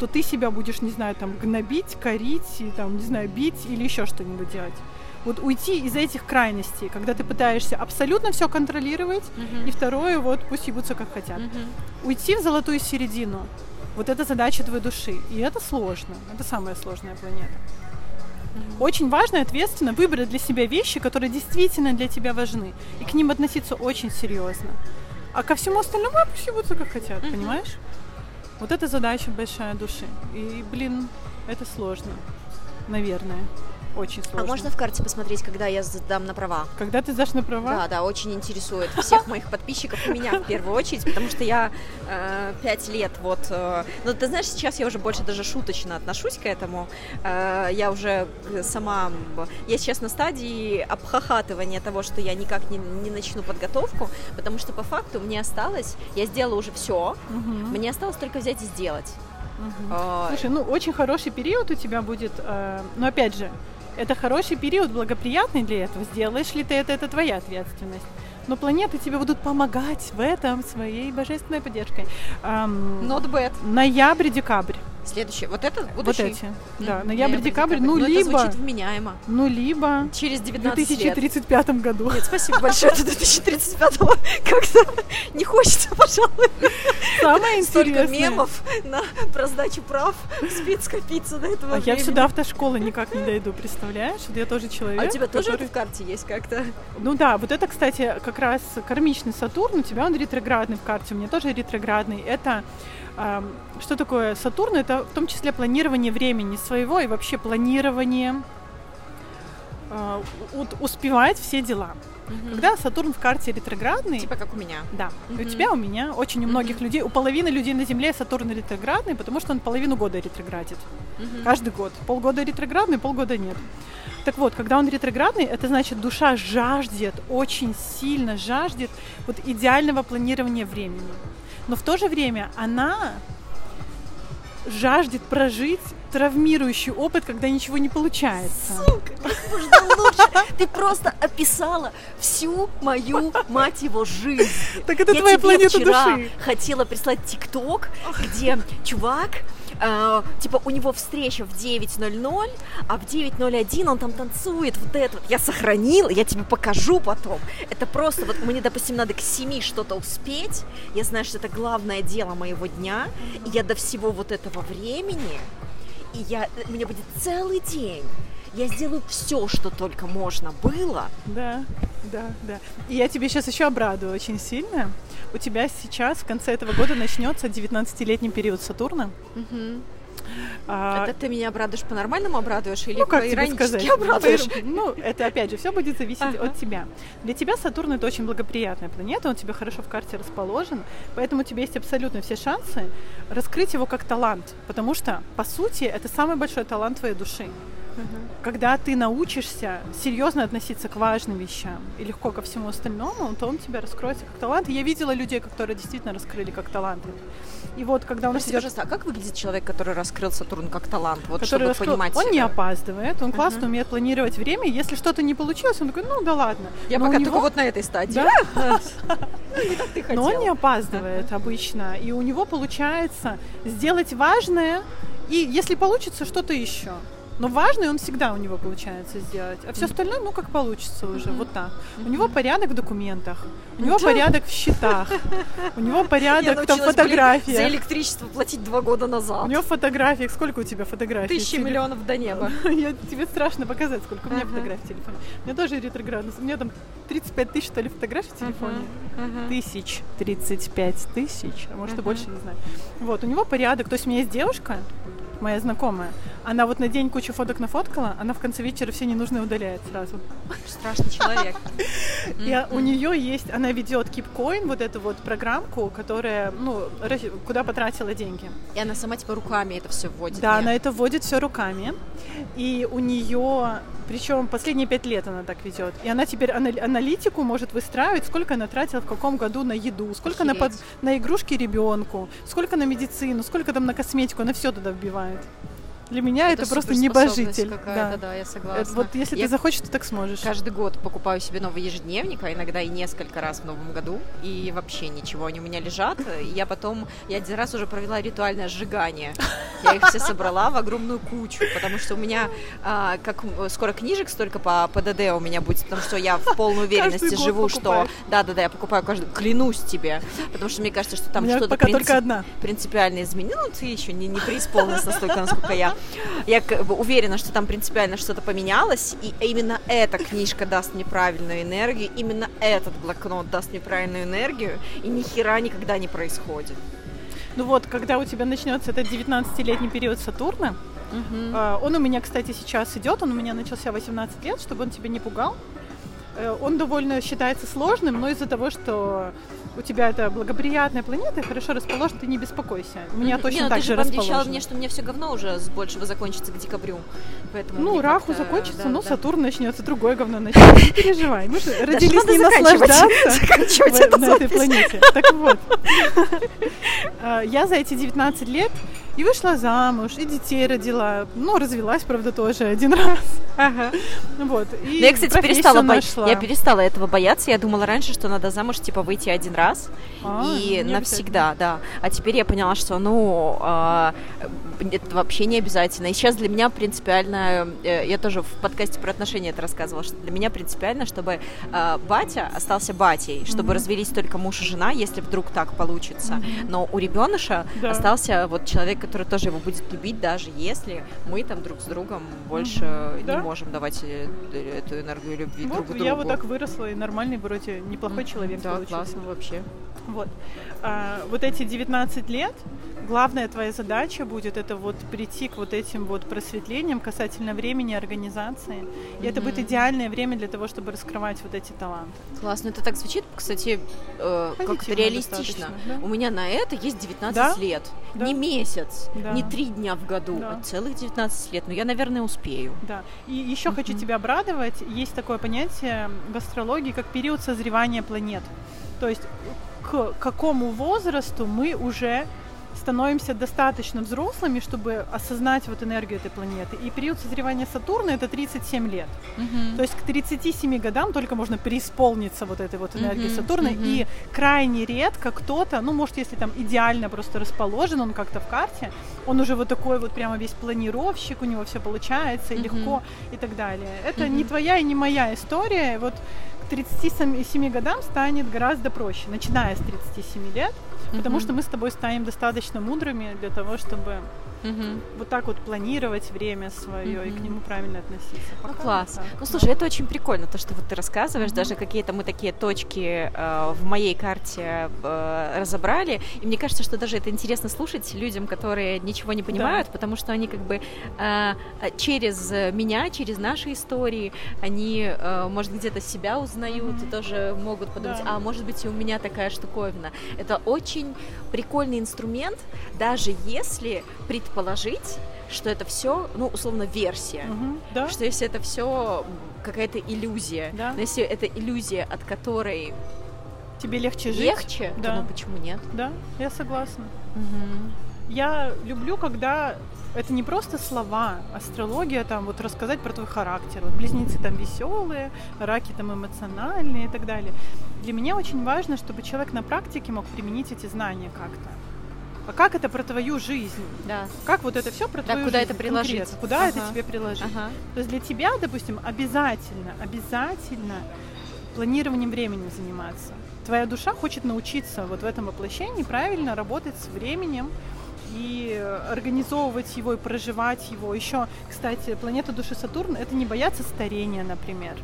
то ты себя будешь, не знаю, там, гнобить, корить, и, там, не знаю, бить или еще что-нибудь делать. Вот уйти из этих крайностей, когда ты пытаешься абсолютно все контролировать, uh-huh. и второе, вот пусть ебутся как хотят. Uh-huh. Уйти в золотую середину. Вот это задача твоей души. И это сложно. Это самая сложная планета. Uh-huh. Очень важно и ответственно выбрать для себя вещи, которые действительно для тебя важны. И к ним относиться очень серьезно. А ко всему остальному пусть ебутся как хотят, uh-huh. понимаешь? Вот это задача большая души. И, блин, это сложно, наверное. Очень сложно. А можно в карте посмотреть, когда я сдам на права? Когда ты сдашь на права? Да, да, очень интересует всех моих подписчиков и меня в первую очередь, потому что я э, пять лет вот... Э, ну, ты знаешь, сейчас я уже больше даже шуточно отношусь к этому. Э, я уже сама... Я сейчас на стадии обхахатывания того, что я никак не, не начну подготовку, потому что по факту мне осталось... Я сделала уже все, угу. мне осталось только взять и сделать. Угу. Слушай, ну очень хороший период у тебя будет, э, но опять же, это хороший период, благоприятный для этого. Сделаешь ли ты это, это твоя ответственность. Но планеты тебе будут помогать в этом своей божественной поддержкой. Um, Not bad. Ноябрь-декабрь. Следующее. Вот это будущий? Вот эти. Да, ноябрь-декабрь. Ну, Но либо... это звучит вменяемо. Ну, либо... Через 19 В 2035 лет. году. Нет, спасибо большое. До 2035 как-то не хочется, пожалуй. Самое интересное. Столько мемов на про сдачу прав спит скопиться до этого А я все до автошколы никак не дойду, представляешь? Я тоже человек. А у тебя тоже это в карте есть как-то? Ну да, вот это, кстати, как раз кармичный Сатурн. У тебя он ретроградный в карте, у меня тоже ретроградный. Это что такое Сатурн? Это в том числе планирование времени своего и вообще планирование а, успевать все дела. Угу. Когда Сатурн в карте ретроградный... Типа как у меня. Да. Угу. У тебя, у меня, очень у многих угу. людей, у половины людей на Земле Сатурн ретроградный, потому что он половину года ретроградит. Угу. Каждый год. Полгода ретроградный, полгода нет. Так вот, когда он ретроградный, это значит, душа жаждет, очень сильно жаждет вот идеального планирования времени. Но в то же время она жаждет прожить травмирующий опыт, когда ничего не получается. Сука, как можно лучше. Ты просто описала всю мою, мать его, жизнь. Так это Я твоя планета вчера души. хотела прислать тикток, где чувак э, типа у него встреча в 9.00, а в 9.01 он там танцует вот это вот. Я сохранила, я тебе покажу потом. Это просто, вот мне, допустим, надо к 7 что-то успеть. Я знаю, что это главное дело моего дня. И я до всего вот этого времени, и я, у меня будет целый день. Я сделаю все, что только можно было. Да, да, да. И я тебе сейчас еще обрадую очень сильно. У тебя сейчас в конце этого года начнется 19-летний период Сатурна. А, Это ты меня обрадуешь по-нормальному обрадуешь или ну, как тебе сказать? обрадуешь? По- Ну, это опять же, все будет зависеть Ага. от тебя. Для тебя Сатурн это очень благоприятная планета, он тебе хорошо в карте расположен, поэтому у тебя есть абсолютно все шансы раскрыть его как талант, потому что, по сути, это самый большой талант твоей души. Когда ты научишься серьезно относиться к важным вещам и легко ко всему остальному, то он тебя раскроется как талант. И я видела людей, которые действительно раскрыли как таланты. И вот когда у нас Прости, идет пожалуйста, а как выглядит человек, который раскрыл Сатурн как талант? Вот который чтобы раскрыл- понимать. Он не э, опаздывает, он классно Мгм. умеет планировать время. Если что-то не получилось, он такой, ну да ладно. Я Но пока него- только вот на этой стадии. Да? Не ты Но он не опаздывает обычно, и у него получается сделать важное, и если получится, что-то еще. Но важное он всегда у него получается сделать, а все остальное, ну, как получится уже, вот так. У него порядок в документах, у него порядок в счетах, у него Я порядок там блин, за электричество платить два года У назад. него в фотографиях, сколько у тебя фотографий? Тысячи миллионов до неба. Я, тебе страшно показать, сколько у меня фотографий в телефоне. У меня тоже ретроградность. У меня там 35 тысяч, что ли, фотографий в телефоне. Тысяч. 35 тысяч. А может, и больше, не знаю. Вот, у него порядок. То есть у меня есть девушка, моя знакомая. Она вот на день кучу фоток нафоткала, она в конце вечера все ненужные удаляет сразу. Страшный человек. И у нее есть, она ведет KeepCoin, вот эту вот программку, которая, ну, куда потратила деньги. И она сама типа руками это все вводит. Да, она это вводит все руками. И у нее, причем последние пять лет она так ведет. И она теперь анали- аналитику может выстраивать, сколько она тратила в каком году на еду, сколько на, на игрушки ребенку, сколько на медицину, сколько там на косметику, она все туда вбивает знают. Для меня это, просто суперспособность небожитель. какая-то, Да. да, я Это согласна. вот если Я ты захочешь, ты так сможешь. Каждый год покупаю себе новый ежедневник, а иногда и несколько раз в новом году, и вообще ничего, они у меня лежат, и я потом, я один раз уже провела ритуальное сжигание, я их все собрала в огромную кучу, потому что у меня, а, как скоро книжек столько по ПДД у меня будет, потому что я в полной уверенности живу, что, покупаешь. да-да-да, я покупаю каждый, клянусь тебе, потому что мне кажется, что там что-то принцип- принципиально изменила, ну, ты еще не, не преисполнилась настолько, насколько я. Я уверена, что там принципиально что-то поменялось, и именно эта книжка даст мне правильную энергию, именно этот блокнот даст мне правильную энергию, и ни хера никогда не происходит. Ну вот, когда у тебя начнется этот 19-летний период Сатурна, А, Он у меня, кстати, сейчас идет, он у меня начался 18 лет, чтобы он тебя не пугал. Э, Он довольно считается сложным, но из-за того, что у тебя это благоприятная планета, хорошо расположен, ты не беспокойся. У меня Мгм. точно не, ну так ты же расположено. мне, что мне все говно уже с большего закончится к декабрю. Поэтому Ну, Раху закончится, да, ну, да. Сатурн начнется, другое говно начнется. Не переживай, мы же родились не наслаждаться на этой планете. Так вот, А, я за эти 19 лет и вышла замуж, и детей родила. Ну, развелась, правда, тоже один раз. Ага. Вот. И Ну, я, кстати, перестала, бо- нашла. я перестала этого бояться. Я думала раньше, что надо замуж, типа, выйти один раз А, и навсегда, да. А теперь я поняла, что, ну, а, это вообще не обязательно. И сейчас для меня принципиально, э, я тоже в подкасте про отношения это рассказывала, что для меня принципиально, чтобы а, батя остался батей, чтобы Мгм. развелись только муж и жена, если вдруг так получится. Но у ребеныша Да. остался вот человек, который тоже его будет любить, даже если мы там друг с другом больше не Да. можем давать э, эту энергию любви Вот друг другу. я вот так выросла, и нормальный вроде неплохой человек Да, получился. классно вообще. Вот. А, вот эти 19 лет, главная твоя задача будет это вот прийти к вот этим вот просветлениям касательно времени организации. И это будет идеальное время для того, чтобы раскрывать вот эти таланты. Классно. Это так звучит, кстати, э, как-то реалистично. да. У меня на это есть 19 Да? лет. Да. Не месяц, Да. не три дня в году, Да. а целых 19 лет. Но я, наверное, успею. Да. И еще хочу Мгм. тебя обрадовать. Есть такое понятие в астрологии, как период созревания планет. То есть к какому возрасту мы уже становимся достаточно взрослыми, чтобы осознать вот энергию этой планеты. И период созревания Сатурна это 37 лет. Мгм. То есть к 37 годам только можно преисполниться вот этой вот энергией Мгм, Сатурна. мгм. И крайне редко кто-то, ну, может, если там идеально просто расположен он как-то в карте, он уже вот такой вот прямо весь планировщик, у него все получается, и легко, и так далее. Это Мгм. не твоя и не моя история. Вот к 37 годам станет гораздо проще, начиная с 37 лет, потому что мы с тобой станем достаточно мудрыми для того, чтобы Мгм. вот так вот планировать время свое и к нему правильно относиться. Ну, Пока вот класс. так, Ну, да. слушай, это очень прикольно, то, что вот ты рассказываешь, Мгм. даже какие-то мы такие точки э, в моей карте э, разобрали, и мне кажется, что даже это интересно слушать людям, которые ничего не понимают, потому что они как бы э, э, через меня, через наши истории, они, э, может, где-то себя узнают Мгм. и тоже могут подумать, Да. а может быть и у меня такая штуковина. Это очень прикольный инструмент, даже если предположить, что это все, ну, условно, версия. Мгм, да? Что если это все какая-то иллюзия, Да. но если это иллюзия, от которой Тебе легче жить? легче, Да. то ну почему нет? Да, я согласна. Я люблю, когда это не просто слова, астрология, там вот рассказать про твой характер. Вот близнецы там веселые, раки там эмоциональные и так далее. Для меня очень важно, чтобы человек на практике мог применить эти знания как-то. А как это про твою жизнь? Да. Как вот это все про Да, твою куда жизнь это приложить? конкретно? Куда это Ага. тебе приложить? Ага. То есть для тебя, допустим, обязательно, обязательно планированием времени заниматься. Твоя душа хочет научиться вот в этом воплощении правильно работать с временем и организовывать его и проживать его. Еще, кстати, планета души Сатурн это не бояться старения, например.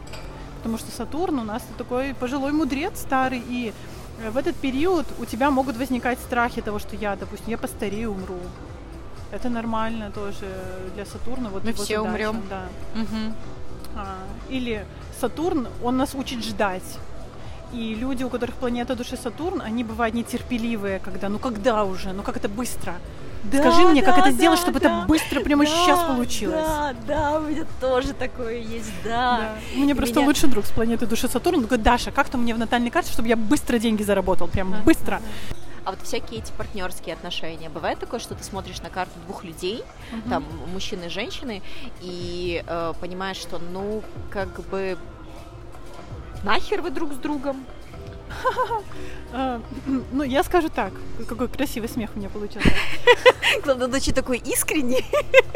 Потому что Сатурн у нас такой пожилой мудрец старый, и в этот период у тебя могут возникать страхи того, что я, допустим, я постарею, умру. Это нормально тоже для Сатурна. Вот Мы все задача, умрем. Да. Мгм. А, Или Сатурн, он нас учит ждать. И люди, у которых планета души Сатурн, они бывают нетерпеливые, когда, ну когда уже, ну как это быстро. Скажи мне, как это сделать, чтобы это быстро прямо сейчас получилось. Да, да, у меня тоже такое есть, да. Да. У меня И просто меня- лучший друг с планеты души Сатурн, он говорит, Даша, как то мне в натальной карте, чтобы я быстро деньги заработал, прям Ага. быстро. А вот всякие эти партнерские отношения, бывает такое, что ты смотришь на карту двух людей, там мужчины и женщины, и э, понимаешь, что ну как бы нахер вы друг с другом? А, Ну, я скажу так, какой красивый смех у меня получился. Главное, ночи такой искренний,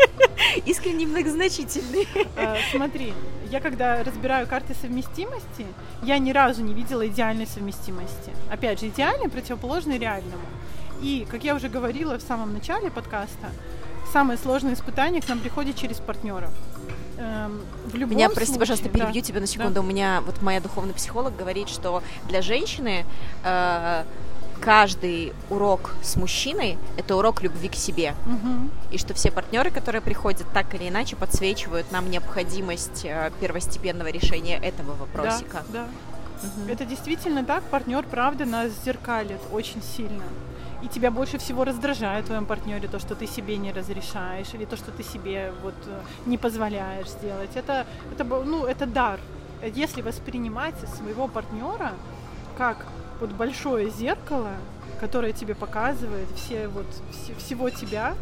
искренний, многозначительный. А, Смотри, я когда разбираю карты совместимости, я ни разу не видела идеальной совместимости. Опять же, идеальной противоположной реальному. И, как я уже говорила в самом начале подкаста, самое сложное испытание к нам приходит через партнеров. Эм, В любом Меня, прости, случае- пожалуйста, да. перебью тебя на секунду. У меня вот моя духовный психолог говорит, что для женщины э, каждый урок с мужчиной это урок любви к себе. Мгм. И что все партнеры, которые приходят, так или иначе подсвечивают нам необходимость э, первостепенного решения этого вопросика. Да, да. Мгм. Это действительно так. Партнер, правда, нас зеркалит очень сильно. И тебя больше всего раздражает в твоем партнере то, что ты себе не разрешаешь, или то, что ты себе вот э, не позволяешь сделать. Это, это, ну, это дар. Если воспринимать своего партнера как вот большое зеркало, которое тебе показывает все вот все- всего тебя,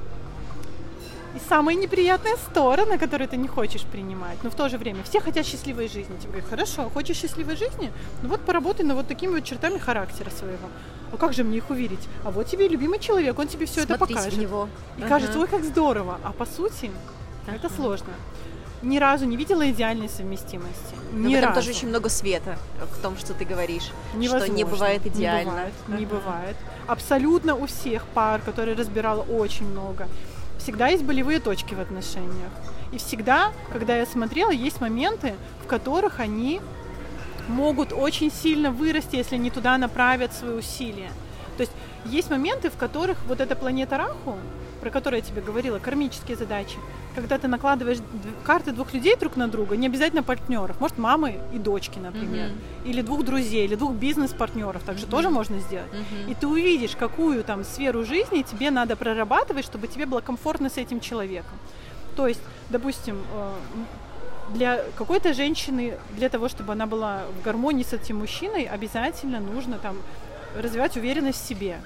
и самые неприятные стороны, которые ты не хочешь принимать. Но в то же время все хотят счастливой жизни. Тебе говорят, хорошо, хочешь счастливой жизни? Ну вот поработай над вот такими вот чертами характера своего. А как же мне их увидеть? А вот тебе любимый человек, он тебе все это покажет. в него. И Ага. кажется, ой, как здорово. А по сути, это Ага. сложно. Ни разу не видела идеальной совместимости. Но Ни этом разу. тоже очень много света в том, что ты говоришь. Что не Невозможно. бывает идеально. Не бывает. Не бывает. Абсолютно у всех пар, которые разбирала очень много, всегда есть болевые точки в отношениях. И всегда, когда я смотрела, есть моменты, в которых они могут очень сильно вырасти, если они туда направят свои усилия. То есть есть моменты, в которых вот эта планета Раху, про которую я тебе говорила, кармические задачи, когда ты накладываешь карты двух людей друг на друга, не обязательно партнеров, может мамы и дочки, например, Мгм. или двух друзей, или двух бизнес-партнеров, так же Мгм. тоже можно сделать. Мгм. И ты увидишь, какую там сферу жизни тебе надо прорабатывать, чтобы тебе было комфортно с этим человеком. То есть, допустим, э, для какой-то женщины, для того, чтобы она была в гармонии с этим мужчиной, обязательно нужно там развивать уверенность в себе.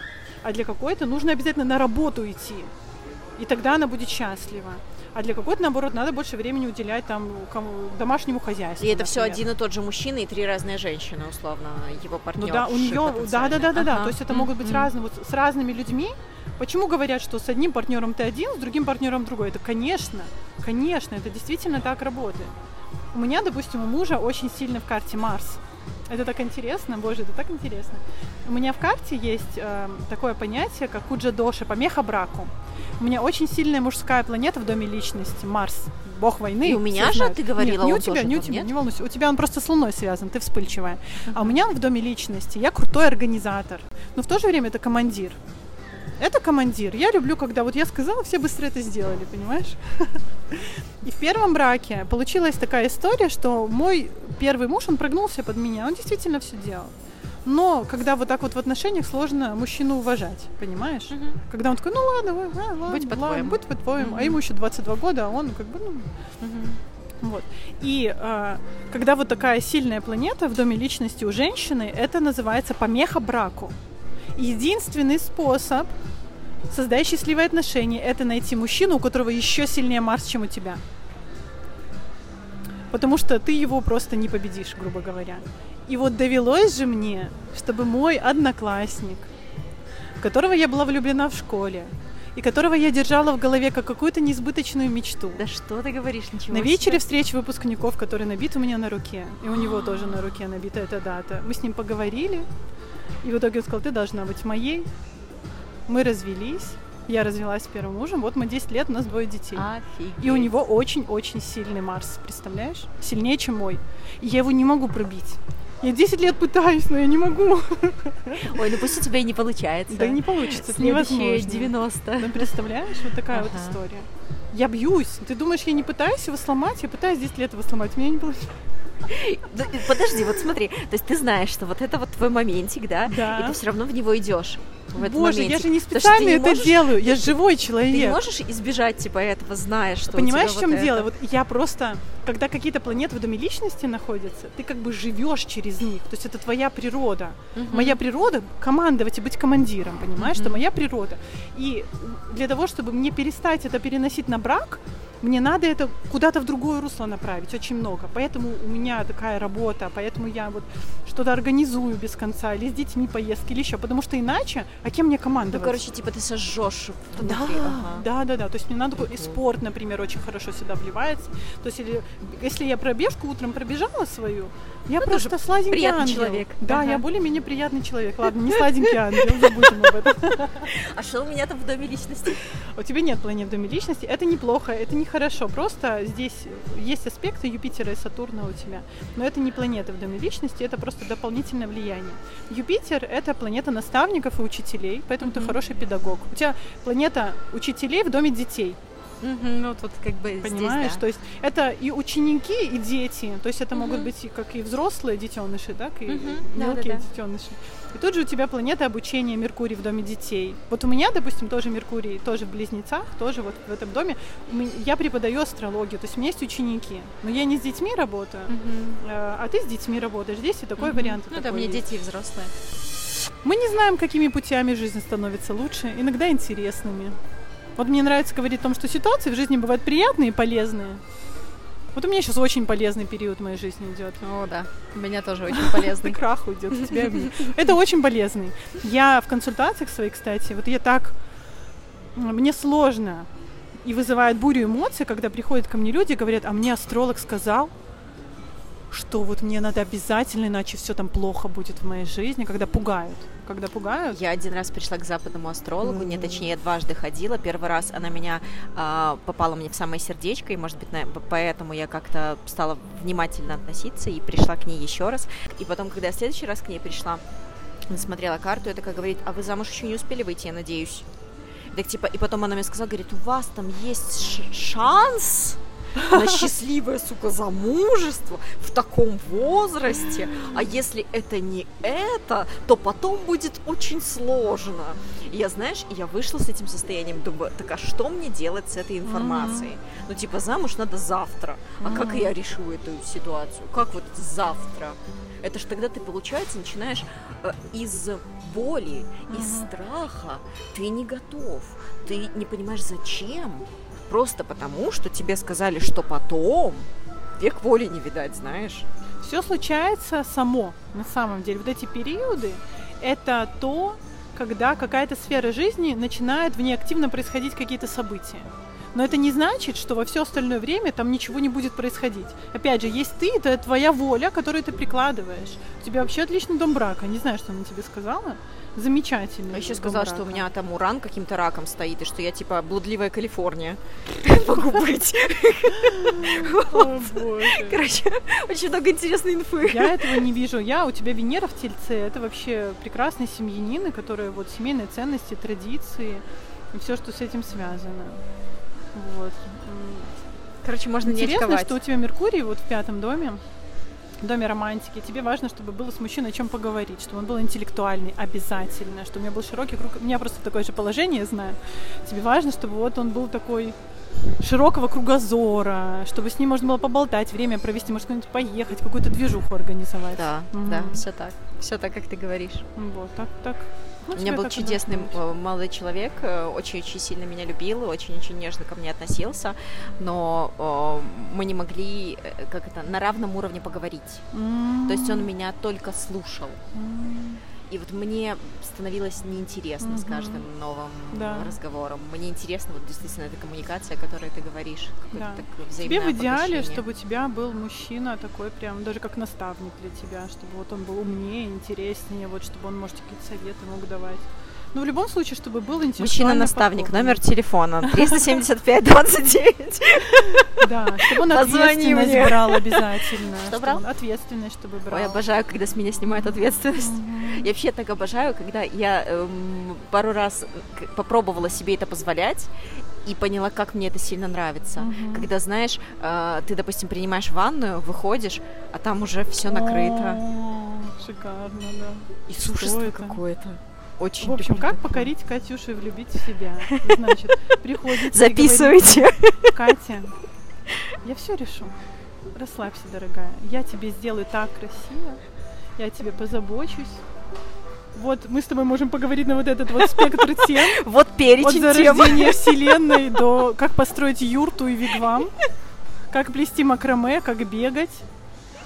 А для какой-то нужно обязательно на работу идти. И тогда она будет счастлива. А для какой-то, наоборот, надо больше времени уделять там кому, домашнему хозяйству. И это например. все один и тот же мужчина и три разные женщины, условно, его партнер. Ну да, у нее, да, да, да, да, да. То есть это могут быть разные, вот с разными людьми. Почему говорят, что с одним партнером ты один, с другим партнером другой? Это, конечно, конечно, это действительно так работает. У меня, допустим, у мужа очень сильно в карте Марс. Это так интересно, боже, это так интересно. У меня в карте есть э, такое понятие, как куджа доши, помеха браку. У меня очень сильная мужская планета в доме личности, Марс, бог войны. И у меня же знают. ты говорила, нет, не у тебя, не у тебя, нет? не волнуйся. У тебя он просто с Луной связан, ты вспыльчивая. А у меня он в доме личности, я крутой организатор. Но в то же время это командир. Это командир. Я люблю, когда вот я сказала, все быстро это сделали, понимаешь? И в первом браке получилась такая история, что мой первый муж, он прогнулся под меня, он действительно все делал. Но когда вот так вот в отношениях сложно мужчину уважать, понимаешь? Мгм. Когда он такой, ну ладно, вы- а, ладно, Будь по-твоему. будь по-твоему. А Мгм. ему еще 22 года, а он как бы, ну, Мгм. вот. И а, когда вот такая сильная планета в доме личности у женщины, это называется помеха браку. Единственный способ создать счастливые отношения, это найти мужчину, у которого еще сильнее Марс, чем у тебя. Потому что ты его просто не победишь, грубо говоря. И вот довелось же мне, чтобы мой одноклассник, в которого я была влюблена в школе, и которого я держала в голове как какую-то несбыточную мечту, Да что ты говоришь, ничего на себе. вечере встреч выпускников, который набит у меня на руке, и у него тоже на руке набита эта дата, мы с ним поговорили, и в итоге он сказал, ты должна быть моей. Мы развелись, я развелась с первым мужем, вот мы 10 лет, у нас двое детей. Офигеть. И у него очень-очень сильный Марс, представляешь? Сильнее, чем мой. И я его не могу пробить. Я 10 лет пытаюсь, но я не могу. Ой, ну пусть у тебя и не получается. Да не получится, это невозможно. 90. Ну, представляешь, вот такая вот Ага. история. Я бьюсь. Ты думаешь, я не пытаюсь его сломать? Я пытаюсь 10 лет его сломать. У меня не получается. И Подожди, вот смотри, то есть ты знаешь, что вот это вот твой моментик, да? Да. И ты все равно в него идешь. В этот Боже, я моментик. же не специально не это можешь- делаю. Я живой Ты не человек. можешь избежать типа этого, зная, что Понимаешь, в чем вот дело? это. Вот я просто, когда какие-то планеты в доме личности находятся, ты как бы живешь через них. То есть это твоя природа. Мгм. Моя природа командовать и быть командиром, понимаешь? Это Мгм. моя природа. И для того, чтобы мне перестать это переносить на брак, мне надо это куда-то в другое русло направить, очень много. Поэтому у меня такая работа, поэтому я вот что-то организую без конца, или с детьми поездки, или еще. Потому что иначе, а кем мне Ну, командовать? короче, типа ты сожжешь Да. Ага. да, да, да. То есть мне надо и спорт, например, очень хорошо сюда вливается. То есть или, если я пробежку утром пробежала свою, я Ну, просто сладенький приятный ангел. человек. Да, Ага. я более-менее приятный человек. Ладно, не сладенький ангел, забудем об этом. А что у меня там в доме личности? У тебя нет планет в доме личности. Это неплохо, это нехорошо. Просто здесь есть аспекты Юпитера и Сатурна у тебя. Но это не планеты в доме личности, это просто дополнительное влияние. Юпитер — это планета наставников и учителей, поэтому ты хороший педагог. У тебя планета учителей в доме детей. Мгм, Вот, вот как бы Понимаешь? здесь, То есть это и ученики, и дети. То есть это могут Мгм. быть и как и взрослые детеныши, так и Мгм. мелкие Да-да-да. детеныши. И тут же у тебя планета обучения Меркурий в доме детей. Вот у меня, допустим, тоже Меркурий, тоже в близнецах, тоже вот в этом доме. У меня- Я преподаю астрологию, то есть у меня есть ученики. Но я не с детьми работаю, да. Э, а ты с детьми работаешь. Здесь и такой Мгм. вариант. Ну да, такой мне есть. дети и взрослые. Мы не знаем, какими путями жизнь становится лучше, иногда интересными. Вот мне нравится говорить о том, что ситуации в жизни бывают приятные и полезные. Вот у меня сейчас очень полезный период в моей жизни идет. О, да. У меня тоже очень полезный. крах уйдет у тебя. Это очень полезный. Я в консультациях своих, кстати, вот я так... Мне сложно и вызывает бурю эмоций, когда приходят ко мне люди и говорят, а мне астролог сказал, что вот мне надо обязательно, иначе все там плохо будет в моей жизни, когда пугают. Когда пугают, Я один раз пришла к западному астрологу, не М. точнее, я дважды ходила. Первый раз она меня а, попала мне в самое сердечко, и, может быть, на- поэтому я как-то стала внимательно относиться и пришла к ней еще раз. И потом, когда я в следующий раз к ней пришла, смотрела карту, и такая говорит, а вы замуж еще не успели выйти, я надеюсь. Так типа, и потом она мне сказала, говорит, у вас там есть шанс, на счастливое, сука, замужество в таком возрасте, а если это не это, то потом будет очень сложно. И я, знаешь, я вышла с этим состоянием, думаю, так а что мне делать с этой информацией? Mm-hmm. Ну, типа, замуж надо завтра. А mm-hmm. как я решу эту ситуацию? Как вот завтра? Это ж тогда ты, получается, начинаешь э, из боли, mm-hmm. из страха, ты не готов, ты не понимаешь, зачем, просто потому, что тебе сказали, что потом, век воли не видать, знаешь. Все случается само, на самом деле. Вот эти периоды, это то, когда какая-то сфера жизни начинает в ней активно происходить какие-то события. Но это не значит, что во все остальное время там ничего не будет происходить. Опять же, есть ты, это твоя воля, которую ты прикладываешь. У тебя вообще отличный дом брака. Не знаю, что она тебе сказала. Замечательно. А еще сказала, что у меня там уран каким-то раком стоит, и что я типа блудливая Калифорния могу быть. Короче, очень много интересной инфы. Я этого не вижу. Я, у тебя Венера в Тельце, это вообще прекрасные семьянины, которые вот семейные ценности, традиции и все, что с этим связано. Вот. Короче, можно Интересно, не что у тебя Меркурий вот в пятом доме доме романтики, тебе важно, чтобы было с мужчиной о чем поговорить, чтобы он был интеллектуальный, обязательно, чтобы у меня был широкий круг. У меня просто такое же положение, знаю. Тебе важно, чтобы вот он был такой широкого кругозора, чтобы с ним можно было поболтать, время провести, может, куда-нибудь поехать, какую-то движуху организовать. Да, угу. да, все так. Все так, как ты говоришь. Вот, так, так. Ну, У меня был чудесный молодой человек, очень-очень э, сильно меня любил, очень-очень нежно ко мне относился, но э, мы не могли, э, как это, на равном уровне поговорить. Mm-hmm. То есть он меня только слушал. Mm-hmm. И вот мне становилось неинтересно mm-hmm. с каждым новым да. разговором. Мне интересно вот действительно эта коммуникация, о которой ты говоришь, да. Тебе в идеале, чтобы у тебя был мужчина такой прям, даже как наставник для тебя, чтобы вот он был умнее, интереснее, вот чтобы он, может, какие-то советы мог давать. Ну, в любом случае, чтобы был интеллектуально Мужчина-наставник, номер телефона 375-29. Да, чтобы он ответственность брал обязательно. Что брал? Ответственность, чтобы брал. Ой, обожаю, когда с меня снимают ответственность. Я вообще так обожаю, когда я эм, пару раз попробовала себе это позволять, и поняла, как мне это сильно нравится. Угу. Когда, знаешь, э, ты, допустим, принимаешь ванную, выходишь, а там уже все накрыто. О, шикарно, да. И сушество какое-то. Очень В общем, как покорить Катюшу и влюбить в себя? Значит, приходите Записывайте. Говорите, Катя, я все решу. Расслабься, дорогая. Я тебе сделаю так красиво. Я тебе позабочусь. Вот мы с тобой можем поговорить на вот этот вот спектр тем. Вот перечень От зарождения вселенной до как построить юрту и вигвам, как плести макраме, как бегать.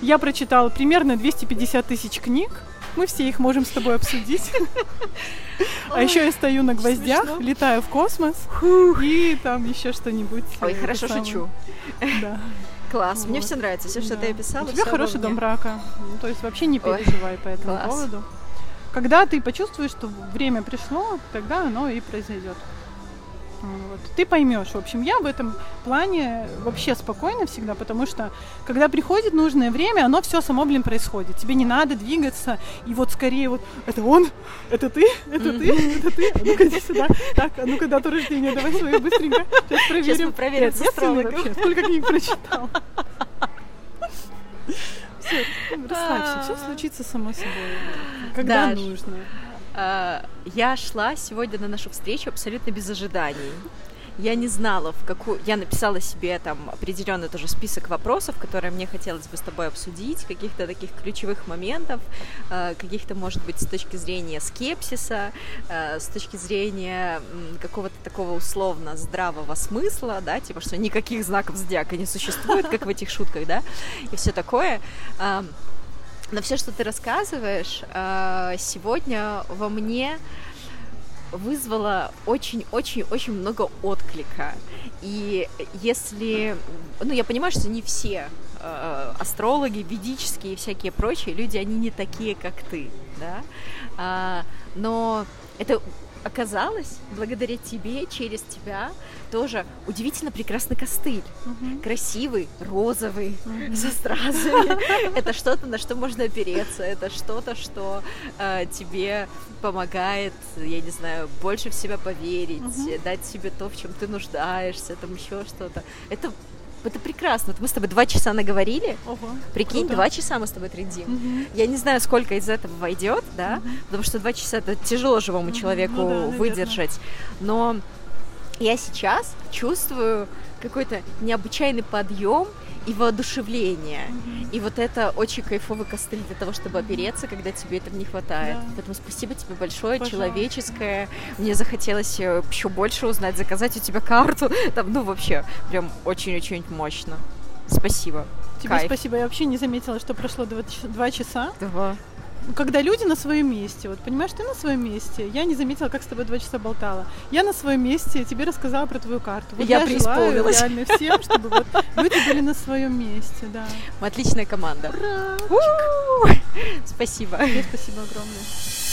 Я прочитала примерно 250 тысяч книг. Мы все их можем с тобой обсудить. А еще я стою на гвоздях, летаю в космос и там еще что-нибудь. Ой, хорошо шучу. Да. Класс, мне все нравится, все, что ты описала. У тебя хороший дом брака, ну, то есть вообще не переживай по этому поводу. Когда ты почувствуешь, что время пришло, тогда оно и произойдет. Вот. Ты поймешь. В общем, я в этом плане вообще спокойна всегда, потому что когда приходит нужное время, оно все само, блин, происходит. Тебе не надо двигаться, и вот скорее вот это он, это ты, это ты, это ты, а ну-ка иди сюда. Так, а ну-ка дату рождения, давай свою быстренько. Сейчас проверим. Сейчас мы проверим с вообще, сколько книг прочитал. Все, расслабься, все случится само собой, когда нужно. А, я шла сегодня на нашу встречу абсолютно без ожиданий. Я не знала, в какую... Я написала себе там определенный тоже список вопросов, которые мне хотелось бы с тобой обсудить, каких-то таких ключевых моментов, а, каких-то, может быть, с точки зрения скепсиса, а, с точки зрения какого-то такого условно здравого смысла, да, типа, что никаких знаков зодиака не существует, как в этих шутках, да, и все такое. Но все, что ты рассказываешь, э, сегодня во мне вызвало очень-очень-очень много отклика. И если... Ну, я понимаю, что не все э, астрологи, ведические и всякие прочие люди, они не такие, как ты, да? А, но это оказалось, благодаря тебе, через тебя, тоже удивительно прекрасный костыль. Угу. Красивый, розовый, угу. со стразами. Это что-то, на что можно опереться. Это что-то, что э, тебе помогает, я не знаю, больше в себя поверить, угу. дать себе то, в чем ты нуждаешься, там еще что-то. Это это прекрасно. Вот мы с тобой два часа наговорили. Ого, Прикинь, круто. два часа мы с тобой трендим. Мгм. Я не знаю, сколько из этого войдет, да, потому что два часа это тяжело живому Мгм. человеку Ну да, выдержать. Но я сейчас чувствую какой-то необычайный подъем и воодушевление. И вот это очень кайфовый костыль для того, чтобы опереться, когда тебе этого не хватает. Да. Поэтому спасибо тебе большое, Пожалуйста. человеческое. Мне захотелось еще больше узнать, заказать у тебя карту. Там, ну, вообще, прям очень-очень мощно. Спасибо. Тебе Кайф. спасибо. Я вообще не заметила, что прошло два, два часа. Да. Когда люди на своем месте, вот понимаешь, ты на своем месте. Я не заметила, как с тобой два часа болтала. Я на своем месте, тебе рассказала про твою карту. Вот Я я, желаю реально всем, чтобы вот люди были на своем месте, да. Мы отличная команда. Ура! Спасибо. Тебе спасибо огромное.